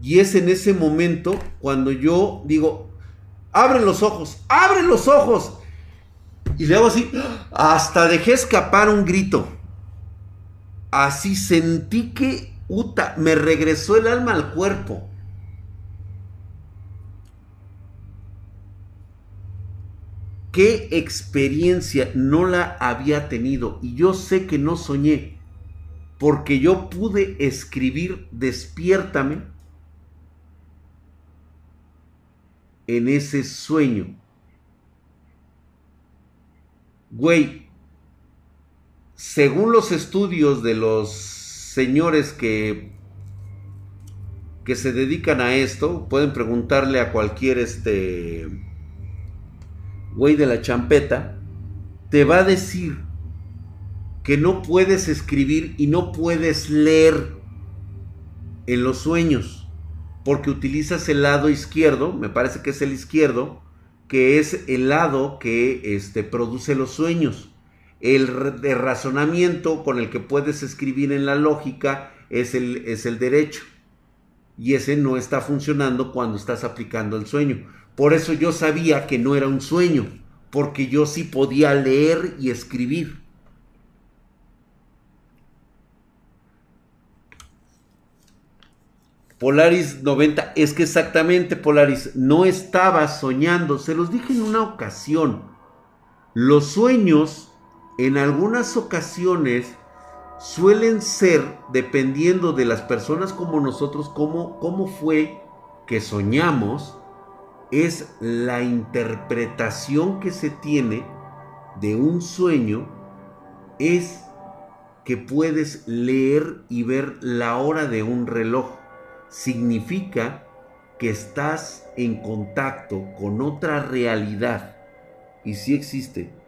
A: Y es en ese momento cuando yo digo, abre los ojos, abre los ojos. Y le hago así, hasta dejé escapar un grito. Así sentí que, uta, me regresó el alma al cuerpo. ¿Qué experiencia no la había tenido? Y yo sé que no soñé, porque yo pude escribir despiértame en ese sueño. Güey, según los estudios de los señores que que se dedican a esto, pueden preguntarle a cualquier este güey de la champeta, te va a decir que no puedes escribir y no puedes leer en los sueños, porque utilizas el lado izquierdo, me parece que es el izquierdo, que es el lado que este, produce los sueños. El, razonamiento con el que puedes escribir en la lógica es el, es el derecho. Y ese no está funcionando cuando estás aplicando el sueño. Por eso yo sabía que no era un sueño, porque yo sí podía leer y escribir. Polaris 90, es que exactamente Polaris, no estaba soñando, se los dije en una ocasión, los sueños en algunas ocasiones suelen ser, dependiendo de las personas como nosotros, cómo, cómo fue que soñamos, es la interpretación que se tiene de un sueño, es que puedes leer y ver la hora de un reloj significa que estás en contacto con otra realidad. Y si existe.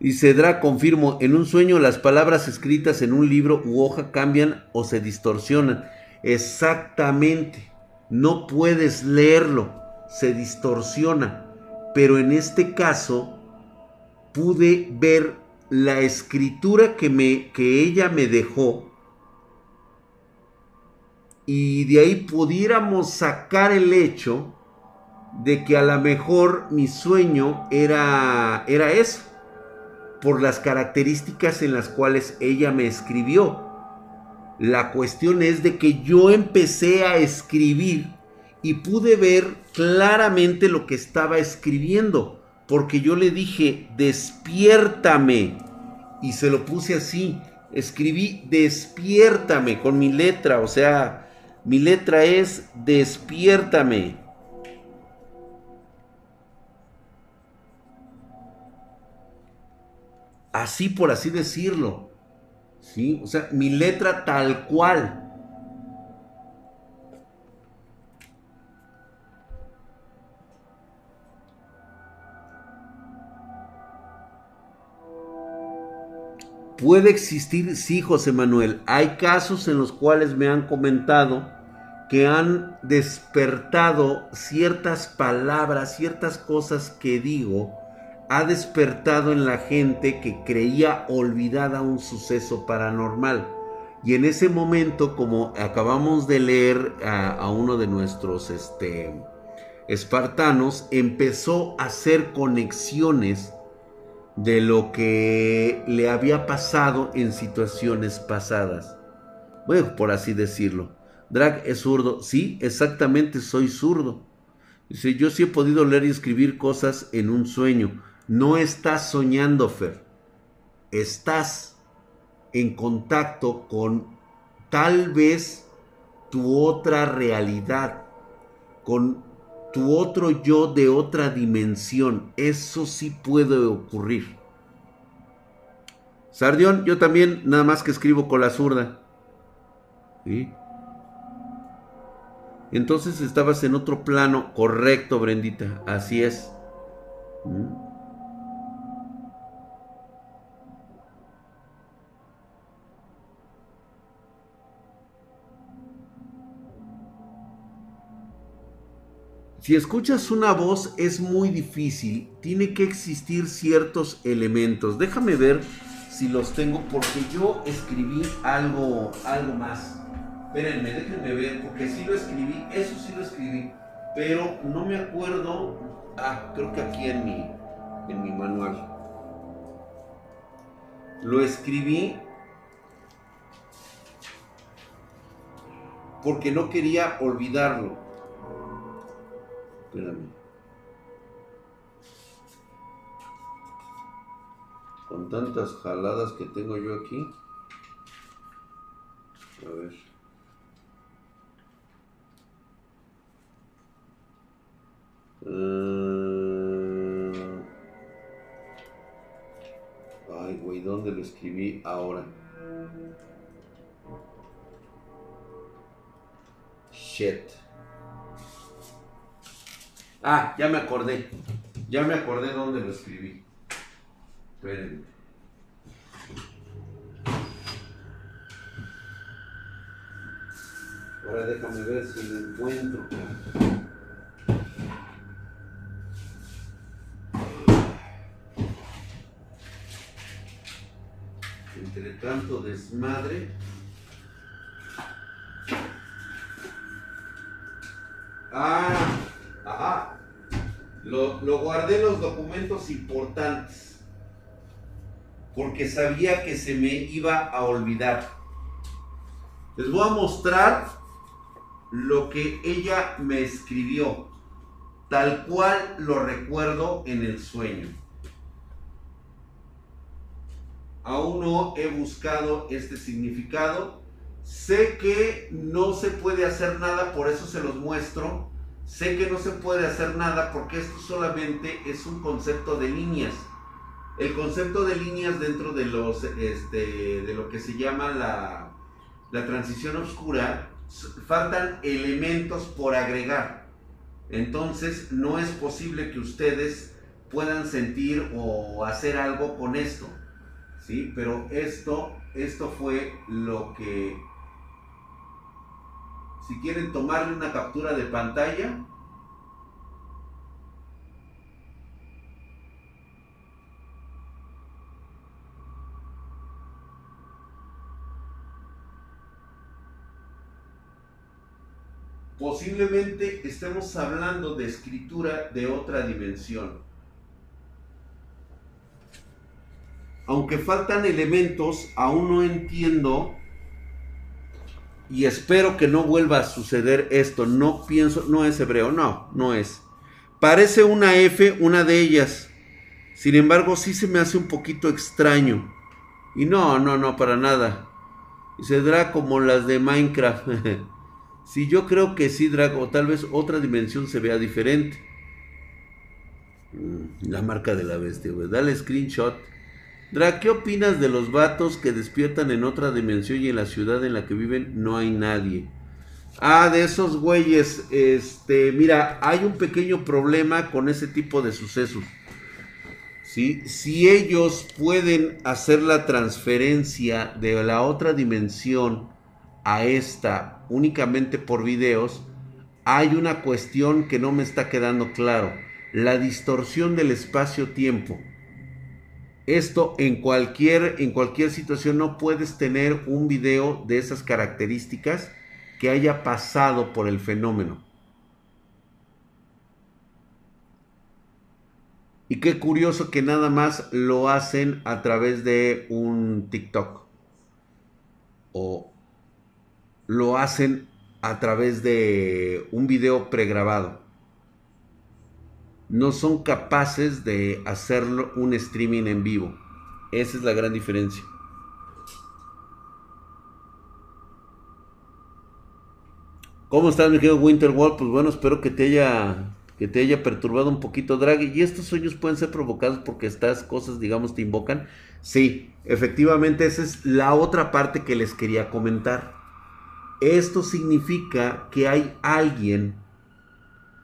A: Y Cedra confirmo, en un sueño las palabras escritas en un libro u hoja cambian o se distorsionan. Exactamente. No puedes leerlo, se distorsiona. Pero en este caso pude ver la escritura que, me, que ella me dejó y de ahí pudiéramos sacar el hecho de que a lo mejor mi sueño era, era eso, por las características en las cuales ella me escribió. La cuestión es de que yo empecé a escribir y pude ver claramente lo que estaba escribiendo, porque yo le dije, despiértame, y se lo puse así, escribí, despiértame con mi letra, o sea, mi letra es despiértame. Así por así decirlo. ¿Sí? O sea, mi letra tal cual. Puede existir, sí, José Manuel. Hay casos en los cuales me han comentado que han despertado ciertas palabras, ciertas cosas que digo, ha despertado en la gente que creía olvidada un suceso paranormal. Y en ese momento, como acabamos de leer a, uno de nuestros este, espartanos, empezó a hacer conexiones de lo que le había pasado en situaciones pasadas. Bueno, por así decirlo. Drag es zurdo. Sí, exactamente, soy zurdo. Dice, yo sí he podido leer y escribir cosas en un sueño. No estás soñando, Fer. Estás en contacto con tal vez tu otra realidad, con tu otro yo de otra dimensión. Eso sí puede ocurrir. Sardión, yo también nada más que escribo con la zurda. Entonces estabas en otro plano. Correcto, Brendita. Así es. ¿Mm? Si escuchas una voz es muy difícil, tiene que existir ciertos elementos. Déjame ver si los tengo porque yo escribí algo, algo más. Espérenme, déjenme ver porque sí lo escribí, eso sí lo escribí, pero no me acuerdo. Ah, creo que aquí en mi, en mi manual. Lo escribí porque no quería olvidarlo. Espérame. Con tantas jaladas que tengo yo aquí. A ver. Uh... Ay, güey, ¿dónde lo escribí ahora? Shit. Ah, ya me acordé. Ya me acordé dónde lo escribí. Espérenme. Ahora déjame ver si lo encuentro. Entre tanto desmadre. Ah. Lo, lo guardé los documentos importantes. Porque sabía que se me iba a olvidar. Les voy a mostrar lo que ella me escribió, tal cual lo recuerdo en el sueño. Aún no he buscado este significado. Sé que no se puede hacer nada, por eso se los muestro. Sé que no se puede hacer nada porque esto solamente es un concepto de líneas. El concepto de líneas dentro de los este, de lo que se llama la, la transición oscura, faltan elementos por agregar. Entonces no es posible que ustedes puedan sentir o hacer algo con esto. ¿sí? Pero esto, esto fue lo que... Si quieren tomarle una captura de pantalla, posiblemente estemos hablando de escritura de otra dimensión. aunque faltan elementos, aún no entiendo y espero que no vuelva a suceder esto. No pienso, no es hebreo, no, no es. Parece una F, una de ellas. Sin embargo, sí se me hace un poquito extraño. Y no, no, no, para nada. Y se dará como las de Minecraft. sí, yo creo que sí, Drag, o tal vez otra dimensión se vea diferente. Mm, la marca de la bestia, Dale screenshot. Dra, ¿qué opinas de los vatos que despiertan en otra dimensión y en la ciudad en la que viven no hay nadie? Ah, de esos güeyes, este, mira, hay un pequeño problema con ese tipo de sucesos. ¿Sí? Si ellos pueden hacer la transferencia de la otra dimensión a esta únicamente por videos, hay una cuestión que no me está quedando claro. La distorsión del espacio-tiempo. Esto en cualquier, en cualquier situación no puedes tener un video de esas características que haya pasado por el fenómeno. Y qué curioso que nada más lo hacen a través de un TikTok. O lo hacen a través de un video pregrabado no son capaces de hacerlo un streaming en vivo. Esa es la gran diferencia. ¿Cómo estás, mi querido Winterwall? Pues bueno, espero que te haya que te haya perturbado un poquito, Draghi. ¿Y estos sueños pueden ser provocados porque estas cosas, digamos, te invocan? Sí, efectivamente, esa es la otra parte que les quería comentar. Esto significa que hay alguien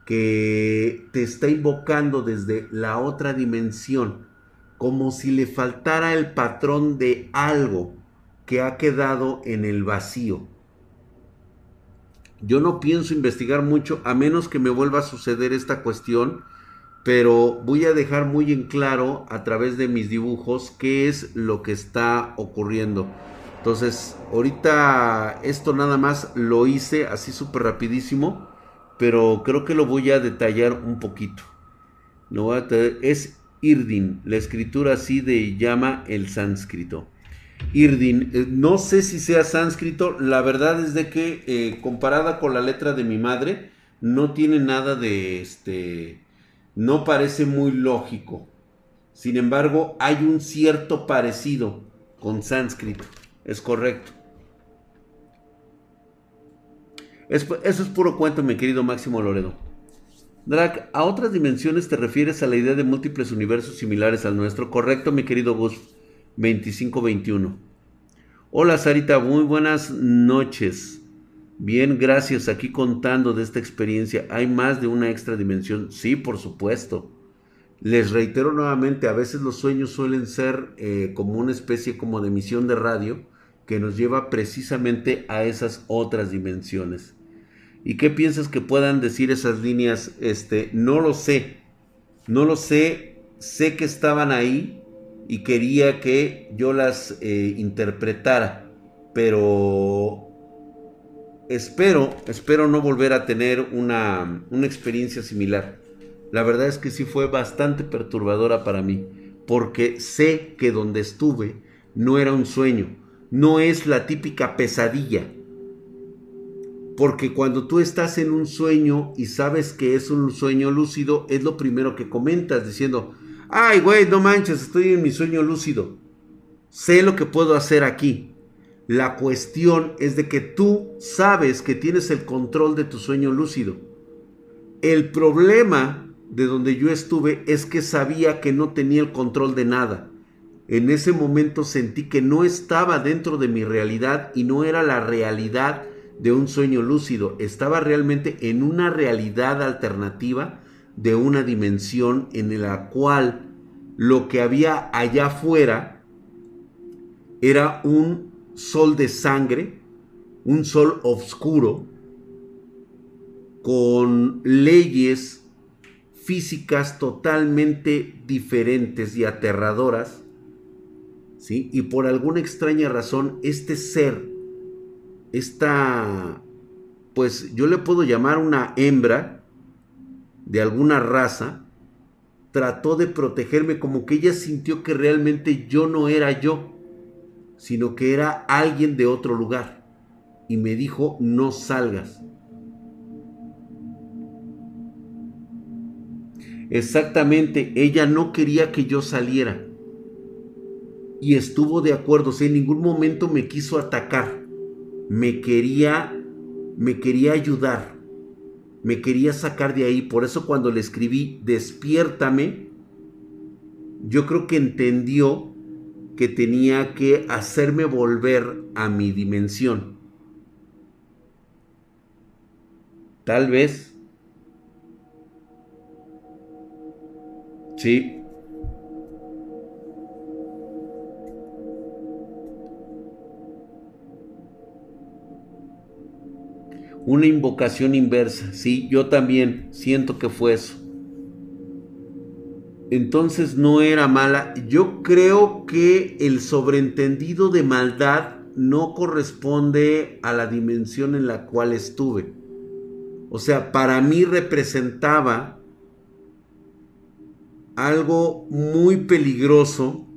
A: que te está invocando desde la otra dimensión, como si le faltara el patrón de algo que ha quedado en el vacío. Yo no pienso investigar mucho a menos que me vuelva a suceder esta cuestión, pero voy a dejar muy en claro a través de mis dibujos qué es lo que está ocurriendo. Entonces, ahorita esto nada más lo hice así súper rapidísimo pero creo que lo voy a detallar un poquito. es Irdin, la escritura así de llama el sánscrito. Irdin, eh, no sé si sea sánscrito, la verdad es de que eh, comparada con la letra de mi madre, no tiene nada de este, no parece muy lógico. Sin embargo, hay un cierto parecido con sánscrito, es correcto. Eso es puro cuento, mi querido Máximo Loredo. Drac, ¿a otras dimensiones te refieres a la idea de múltiples universos similares al nuestro? Correcto, mi querido Gus 2521. Hola, Sarita, muy buenas noches. Bien, gracias. Aquí contando de esta experiencia. ¿Hay más de una extra dimensión? Sí, por supuesto. Les reitero nuevamente, a veces los sueños suelen ser eh, como una especie como de emisión de radio que nos lleva precisamente a esas otras dimensiones. ¿Y qué piensas que puedan decir esas líneas? Este, no lo sé. No lo sé. Sé que estaban ahí y quería que yo las eh, interpretara. Pero espero, espero no volver a tener una, una experiencia similar. La verdad es que sí fue bastante perturbadora para mí. Porque sé que donde estuve no era un sueño. No es la típica pesadilla Porque cuando tú estás en un sueño y sabes que es un sueño lúcido, es lo primero que comentas diciendo, ay güey, no manches, estoy en mi sueño lúcido. Sé lo que puedo hacer aquí. La cuestión es de que tú sabes que tienes el control de tu sueño lúcido. El problema de donde yo estuve es que sabía que no tenía el control de nada. En ese momento sentí que no estaba dentro de mi realidad y no era la realidad de un sueño lúcido, estaba realmente en una realidad alternativa de una dimensión en la cual lo que había allá afuera era un sol de sangre, un sol oscuro, con leyes físicas totalmente diferentes y aterradoras, ¿sí? Y por alguna extraña razón, este ser, esta, pues yo le puedo llamar una hembra de alguna raza, trató de protegerme como que ella sintió que realmente yo no era yo, sino que era alguien de otro lugar. Y me dijo, no salgas. Exactamente, ella no quería que yo saliera. Y estuvo de acuerdo, en ningún momento me quiso atacar. Me quería me quería ayudar. Me quería sacar de ahí, por eso cuando le escribí despiértame, yo creo que entendió que tenía que hacerme volver a mi dimensión. Tal vez Sí. Una invocación inversa, sí, yo también siento que fue eso. Entonces no era mala. Yo creo que el sobreentendido de maldad no corresponde a la dimensión en la cual estuve. O sea, para mí representaba algo muy peligroso,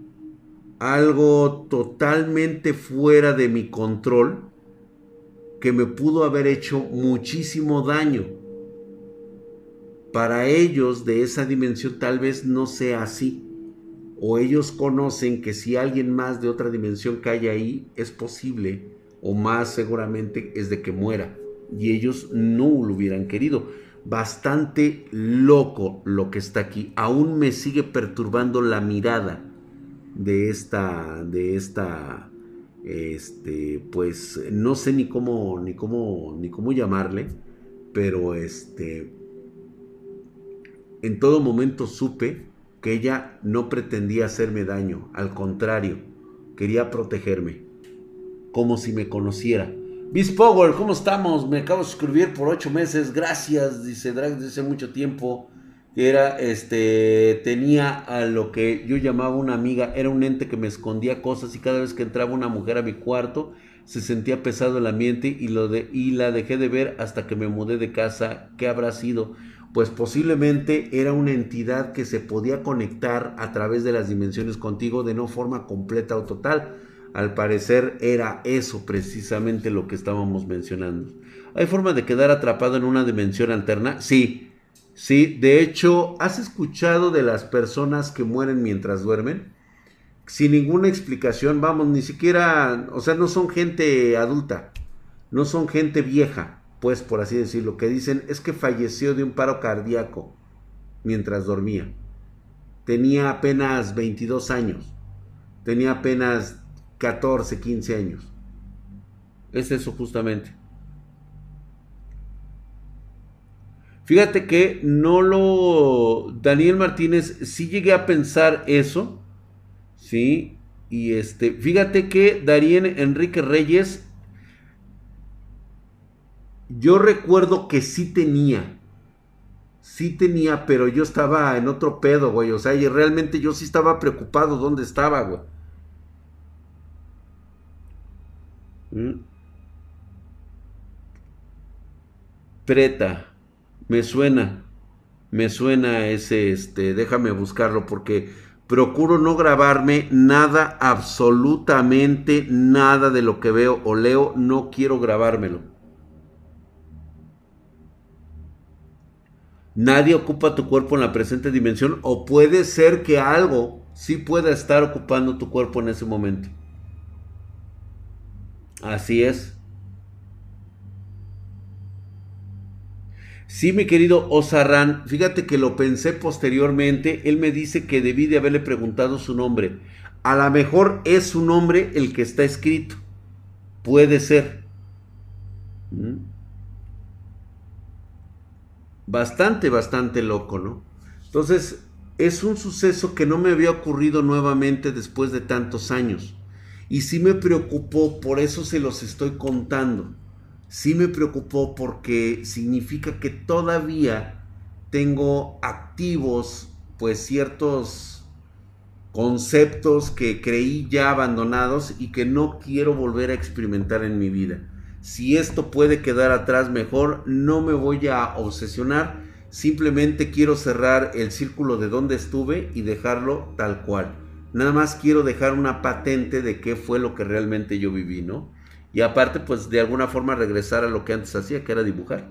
A: algo totalmente fuera de mi control, que me pudo haber hecho muchísimo daño. Para ellos de esa dimensión tal vez no sea así. O ellos conocen que si alguien más de otra dimensión cae ahí, es posible, o más seguramente es de que muera. Y ellos no lo hubieran querido bastante loco lo que está aquí. Aún me sigue perturbando la mirada de esta, de esta, este, pues no sé ni cómo, ni cómo, ni cómo llamarle, pero este, en todo momento supe que ella no pretendía hacerme daño, al contrario, quería protegerme, como si me conociera Miss Power, ¿cómo estamos? Me acabo de suscribir por ocho meses. Gracias, dice Drag hace mucho tiempo. Era, este, tenía a lo que yo llamaba una amiga. Era un ente que me escondía cosas y cada vez que entraba una mujer a mi cuarto se sentía pesado el ambiente y, lo de, y la dejé de ver hasta que me mudé de casa. ¿Qué habrá sido? Pues posiblemente era una entidad que se podía conectar a través de las dimensiones contigo de no forma completa o total al parecer era eso precisamente lo que estábamos mencionando. ¿Hay forma de quedar atrapado en una dimensión alterna? Sí, sí. De hecho, ¿has escuchado de las personas que mueren mientras duermen? Sin ninguna explicación, vamos, ni siquiera, o sea, no son gente adulta, no son gente vieja, pues por así decirlo, que dicen es que falleció de un paro cardíaco mientras dormía. Tenía apenas 22 años, tenía apenas 14, 15 años. Es eso justamente. Fíjate que no lo... Daniel Martínez, sí llegué a pensar eso, ¿sí? Y este, fíjate que Darien Enrique Reyes, yo recuerdo que sí tenía, sí tenía, pero yo estaba en otro pedo, güey. O sea, y realmente yo sí estaba preocupado dónde estaba, güey. ¿Mm? Preta, me suena, me suena ese, este, déjame buscarlo porque procuro no grabarme nada, absolutamente nada de lo que veo o leo, no quiero grabármelo. Nadie ocupa tu cuerpo en la presente dimensión o puede ser que algo sí pueda estar ocupando tu cuerpo en ese momento. Así es. Sí, mi querido Osarran, fíjate que lo pensé posteriormente. Él me dice que debí de haberle preguntado su nombre. A lo mejor es su nombre el que está escrito. Puede ser. ¿Mm? Bastante, bastante loco, ¿no? Entonces, es un suceso que no me había ocurrido nuevamente después de tantos años. Y sí me preocupó, por eso se los estoy contando sí me preocupó porque significa que todavía tengo activos pues ciertos conceptos que creí ya abandonados y que no quiero volver a experimentar en mi vida. Si esto puede quedar atrás mejor, no me voy a obsesionar, simplemente quiero cerrar el círculo de donde estuve y dejarlo tal cual. Nada más quiero dejar una patente de qué fue lo que realmente yo viví, ¿no? Y aparte, pues de alguna forma regresar a lo que antes hacía, que era dibujar.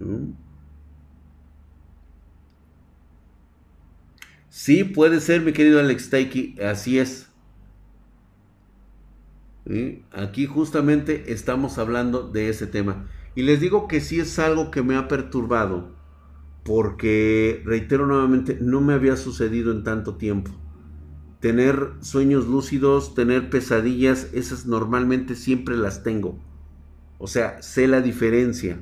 A: ¿Mm? Sí, puede ser, mi querido Alex Taiki, así es. Aquí justamente estamos hablando de ese tema. Y les digo que sí es algo que me ha perturbado, porque, reitero nuevamente, no me había sucedido en tanto tiempo tener sueños lúcidos, tener pesadillas, esas normalmente siempre las tengo. O sea, sé la diferencia.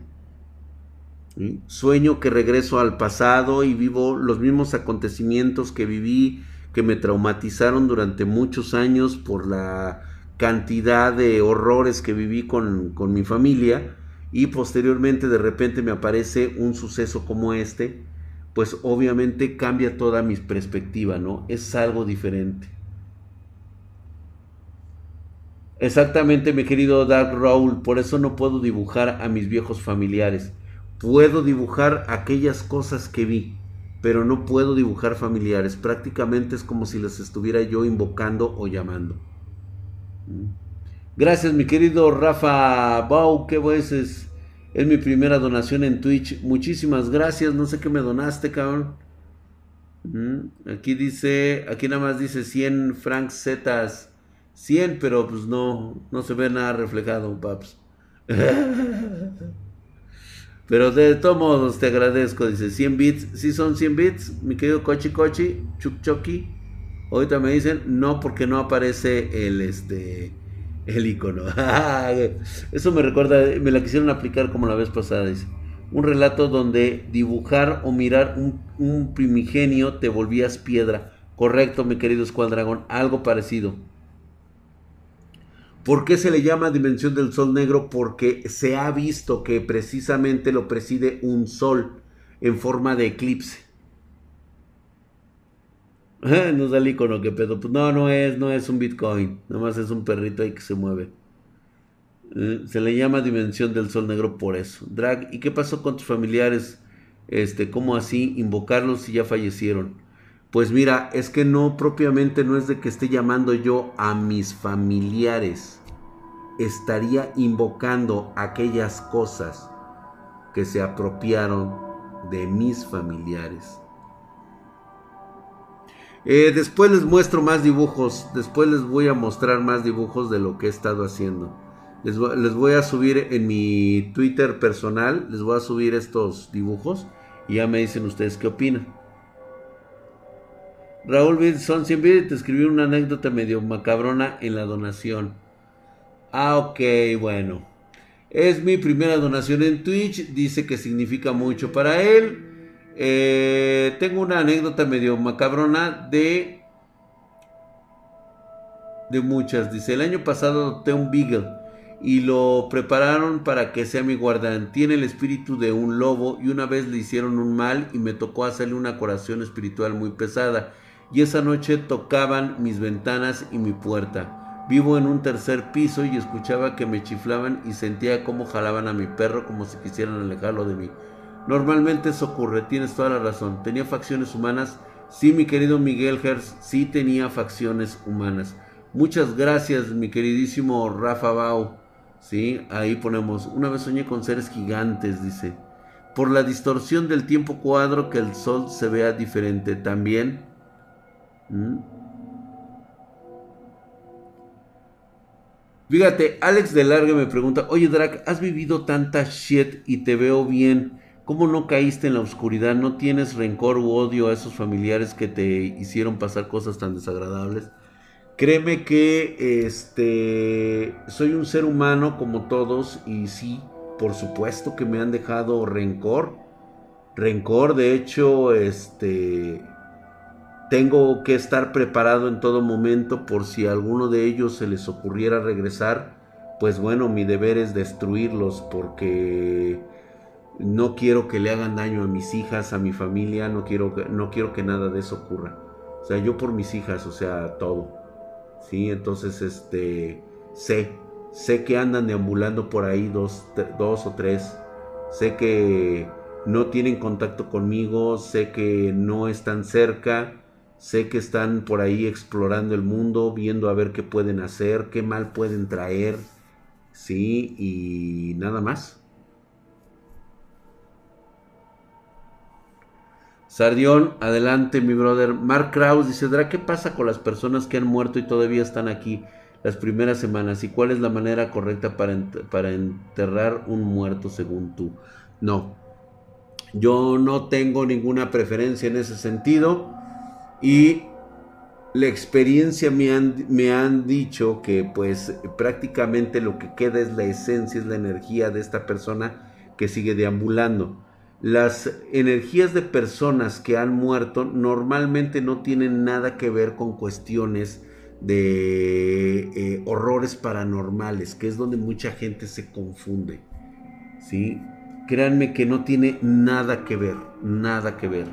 A: Sueño que regreso al pasado y vivo los mismos acontecimientos que viví, que me traumatizaron durante muchos años por la cantidad de horrores que viví con, con mi familia y posteriormente de repente me aparece un suceso como este pues obviamente cambia toda mi perspectiva, ¿no? Es algo diferente. Exactamente, mi querido Dark Raúl, por eso no puedo dibujar a mis viejos familiares. Puedo dibujar aquellas cosas que vi, pero no puedo dibujar familiares. Prácticamente es como si les estuviera yo invocando o llamando. ¿Mm? Gracias, mi querido Rafa Bau, qué es mi primera donación en Twitch. Muchísimas gracias. No sé qué me donaste, cabrón. Aquí dice, aquí nada más dice 100 francs zetas. 100, pero pues no, no se ve nada reflejado, paps. pero de todos modos te agradezco. Dice 100 bits. Sí son 100 bits, mi querido Cochi Cochi, Chuk Choki. Ahorita me dicen no porque no aparece el este el icono. Eso me recuerda, me la quisieron aplicar como la vez pasada. Un relato donde dibujar o mirar un, primigenio te volvías piedra. Correcto, mi querido Escuadragón, algo parecido. ¿Por qué se le llama dimensión del sol negro? Porque se ha visto que precisamente lo preside un sol en forma de eclipse. no da el icono, que pedo. Pues no, no es, no es un Bitcoin. Nada más es un perrito ahí que se mueve. Eh, se le llama dimensión del sol negro por eso. Drag, ¿y qué pasó con tus familiares? Este, ¿cómo así invocarlos si ya fallecieron? Pues mira, es que no propiamente no es de que esté llamando yo a mis familiares. Estaría invocando aquellas cosas que se apropiaron de mis familiares. Eh, después les muestro más dibujos. Después les voy a mostrar más dibujos de lo que he estado haciendo. Les, voy a subir en mi Twitter personal. Les voy a subir estos dibujos. Y ya me dicen ustedes qué opinan. Raúl son 100 te escribí una anécdota medio macabrona en la donación. Ah, ok, bueno. Es mi primera donación en Twitch. Dice que significa mucho para él. Eh, tengo una anécdota medio macabrona de. De muchas. Dice: El año pasado adopté un Beagle y lo prepararon para que sea mi guardián. Tiene el espíritu de un lobo y una vez le hicieron un mal y me tocó hacerle una curación espiritual muy pesada. Y esa noche tocaban mis ventanas y mi puerta. Vivo en un tercer piso y escuchaba que me chiflaban y sentía cómo jalaban a mi perro como si quisieran alejarlo de mí. Normalmente eso ocurre, tienes toda la razón. ¿Tenía facciones humanas? Sí, mi querido Miguel Hertz, sí tenía facciones humanas. Muchas gracias, mi queridísimo Rafa Bau. ¿Sí? Ahí ponemos, una vez soñé con seres gigantes, dice. Por la distorsión del tiempo cuadro que el sol se vea diferente también. ¿Mm? Fíjate, Alex de Larga me pregunta, oye Drac, ¿has vivido tanta shit y te veo bien? ¿Cómo no caíste en la oscuridad? ¿No tienes rencor u odio a esos familiares que te hicieron pasar cosas tan desagradables? Créeme que este soy un ser humano como todos y sí, por supuesto que me han dejado rencor. Rencor, de hecho, este tengo que estar preparado en todo momento por si a alguno de ellos se les ocurriera regresar, pues bueno, mi deber es destruirlos porque no quiero que le hagan daño a mis hijas, a mi familia, no quiero, no quiero que nada de eso ocurra. O sea, yo por mis hijas, o sea, todo. Sí, entonces, este, sé, sé que andan deambulando por ahí dos, dos o tres. Sé que no tienen contacto conmigo, sé que no están cerca Sé que están por ahí explorando el mundo, viendo a ver qué pueden hacer, qué mal pueden traer, sí, y nada más. Sardión, adelante mi brother. Mark Kraus dice, Dra, ¿qué pasa con las personas que han muerto y todavía están aquí las primeras semanas? ¿Y cuál es la manera correcta para, para enterrar un muerto según tú? No, yo no tengo ninguna preferencia en ese sentido. Y la experiencia me han, me han dicho que pues prácticamente lo que queda es la esencia, es la energía de esta persona que sigue deambulando. Las energías de personas que han muerto normalmente no tienen nada que ver con cuestiones de eh, horrores paranormales, que es donde mucha gente se confunde. ¿sí? Créanme que no tiene nada que ver, nada que ver.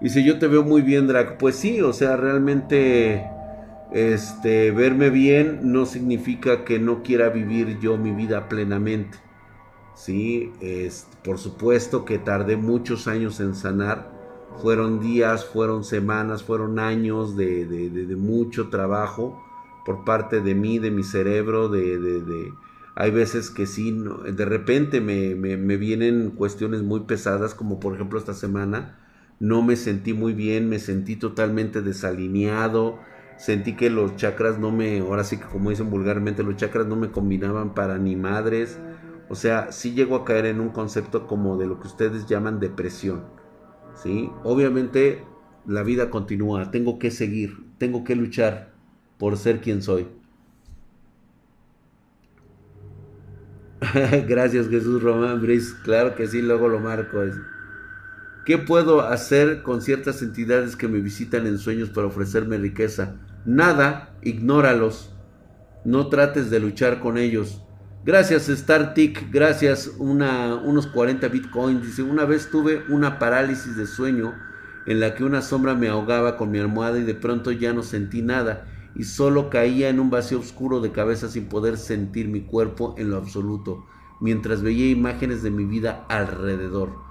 A: Dice, yo te veo muy bien, Drac. Pues sí, o sea, realmente este, verme bien no significa que no quiera vivir yo mi vida plenamente. Sí, es, por supuesto que tardé muchos años en sanar. Fueron días, fueron semanas, fueron años de, mucho trabajo por parte de mí, de mi cerebro, de... hay veces que sí, de repente me, me vienen cuestiones muy pesadas, como por ejemplo esta semana no me sentí muy bien, me sentí totalmente desalineado, sentí que los chakras no me, ahora sí que como dicen vulgarmente, los chakras no me combinaban para ni madres. O sea, sí llego a caer en un concepto como de lo que ustedes llaman depresión. ¿sí? Obviamente la vida continúa, tengo que seguir, tengo que luchar por ser quien soy. Gracias Jesús Román Brice, claro que sí, luego lo marco. ¿Qué puedo hacer con ciertas entidades que me visitan en sueños para ofrecerme riqueza? Nada, ignóralos. No trates de luchar con ellos. Gracias StarTick, gracias unos 40 bitcoins. Dice, una vez tuve una parálisis de sueño en la que una sombra me ahogaba con mi almohada y de pronto ya no sentí nada y solo caía en un vacío oscuro de cabeza sin poder sentir mi cuerpo en lo absoluto, mientras veía imágenes de mi vida alrededor.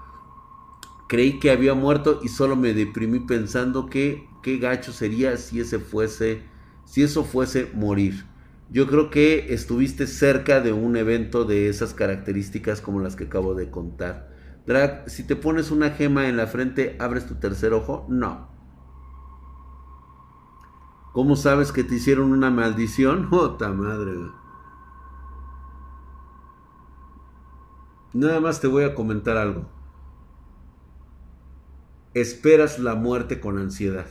A: Creí que había muerto y solo me deprimí pensando que qué gacho sería si ese fuese, si eso fuese morir. Yo creo que estuviste cerca de un evento de esas características como las que acabo de contar. Drag, si te pones una gema en la frente, ¿abres tu tercer ojo? No. ¿Cómo sabes que te hicieron una maldición? ¡Jota madre! Nada más te voy a comentar algo esperas la muerte con ansiedad.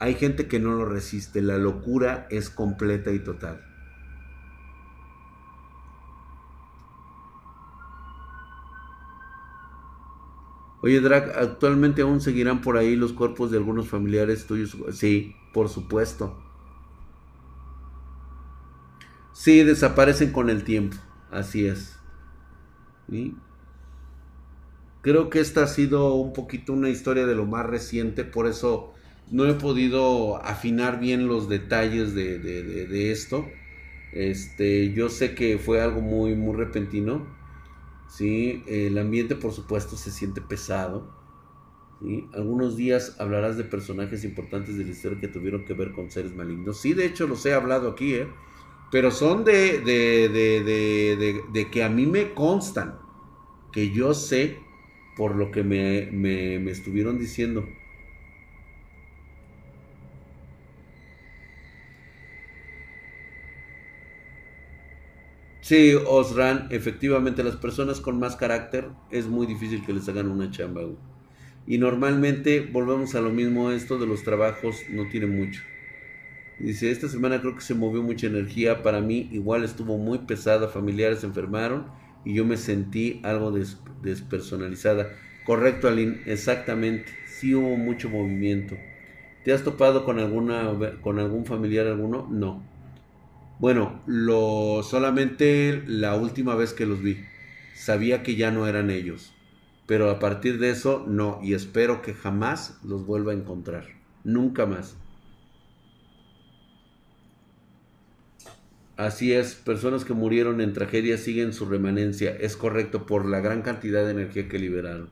A: Hay gente que no lo resiste, la locura es completa y total. Oye, Drag, ¿actualmente aún seguirán por ahí los cuerpos de algunos familiares tuyos? Sí, por supuesto. Sí, desaparecen con el tiempo, así es. ¿Sí? Creo que esta ha sido un poquito una historia de lo más reciente, por eso no he podido afinar bien los detalles de, esto. Este, yo sé que fue algo muy, muy repentino. Sí, el ambiente por supuesto se siente pesado. Algunos días hablarás de personajes importantes de la historia que tuvieron que ver con seres malignos. Sí, de hecho los he hablado aquí, ¿eh? Pero son de, de, de, de que a mí me constan, que yo sé por lo que me, me, me estuvieron diciendo. Sí, Osran, efectivamente las personas con más carácter es muy difícil que les hagan una chamba. Y normalmente volvemos a lo mismo, esto de los trabajos no tiene mucho. Dice, esta semana creo que se movió mucha energía, para mí igual estuvo muy pesada, familiares se enfermaron y yo me sentí algo despersonalizada. Correcto, Aline, exactamente, sí hubo mucho movimiento. ¿Te has topado con, alguna, con algún familiar alguno? No. Bueno, lo, solamente la última vez que los vi. Sabía que ya no eran ellos. Pero a partir de eso, no. Y espero que jamás los vuelva a encontrar. Nunca más. Así es, personas que murieron en tragedia siguen su remanencia. Es correcto por la gran cantidad de energía que liberaron.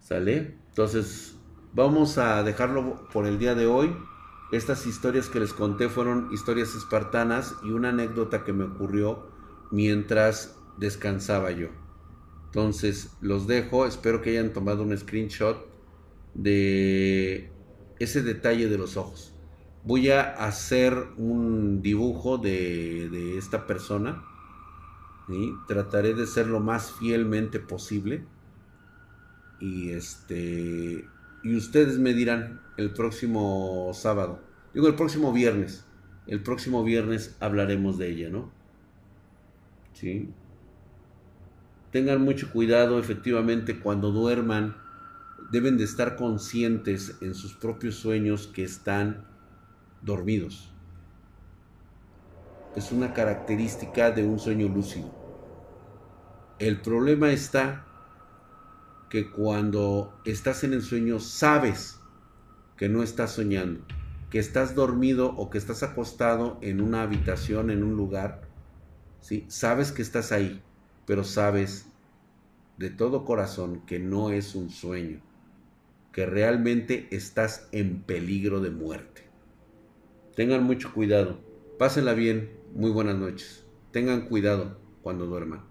A: ¿Sale? Entonces, vamos a dejarlo por el día de hoy. Estas historias que les conté fueron historias espartanas y una anécdota que me ocurrió mientras descansaba yo. Entonces los dejo, espero que hayan tomado un screenshot de ese detalle de los ojos. Voy a hacer un dibujo de, esta persona. y Trataré de ser lo más fielmente posible. Y este y ustedes me dirán el próximo sábado, digo el próximo viernes, el próximo viernes hablaremos de ella, ¿no? Sí. Tengan mucho cuidado, efectivamente, cuando duerman, deben de estar conscientes en sus propios sueños que están dormidos. Es una característica de un sueño lúcido. El problema está que cuando estás en el sueño sabes que no estás soñando, que estás dormido o que estás acostado en una habitación, en un lugar, ¿sí? sabes que estás ahí, pero sabes de todo corazón que no es un sueño, que realmente estás en peligro de muerte. Tengan mucho cuidado, pásenla bien, muy buenas noches, tengan cuidado cuando duerman.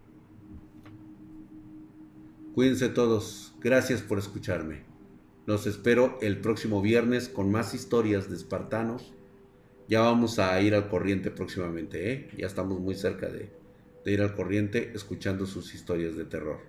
A: Cuídense todos. Gracias por escucharme. Los espero el próximo viernes con más historias de espartanos. Ya vamos a ir al corriente próximamente, ¿eh? Ya estamos muy cerca de, de ir al corriente escuchando sus historias de terror.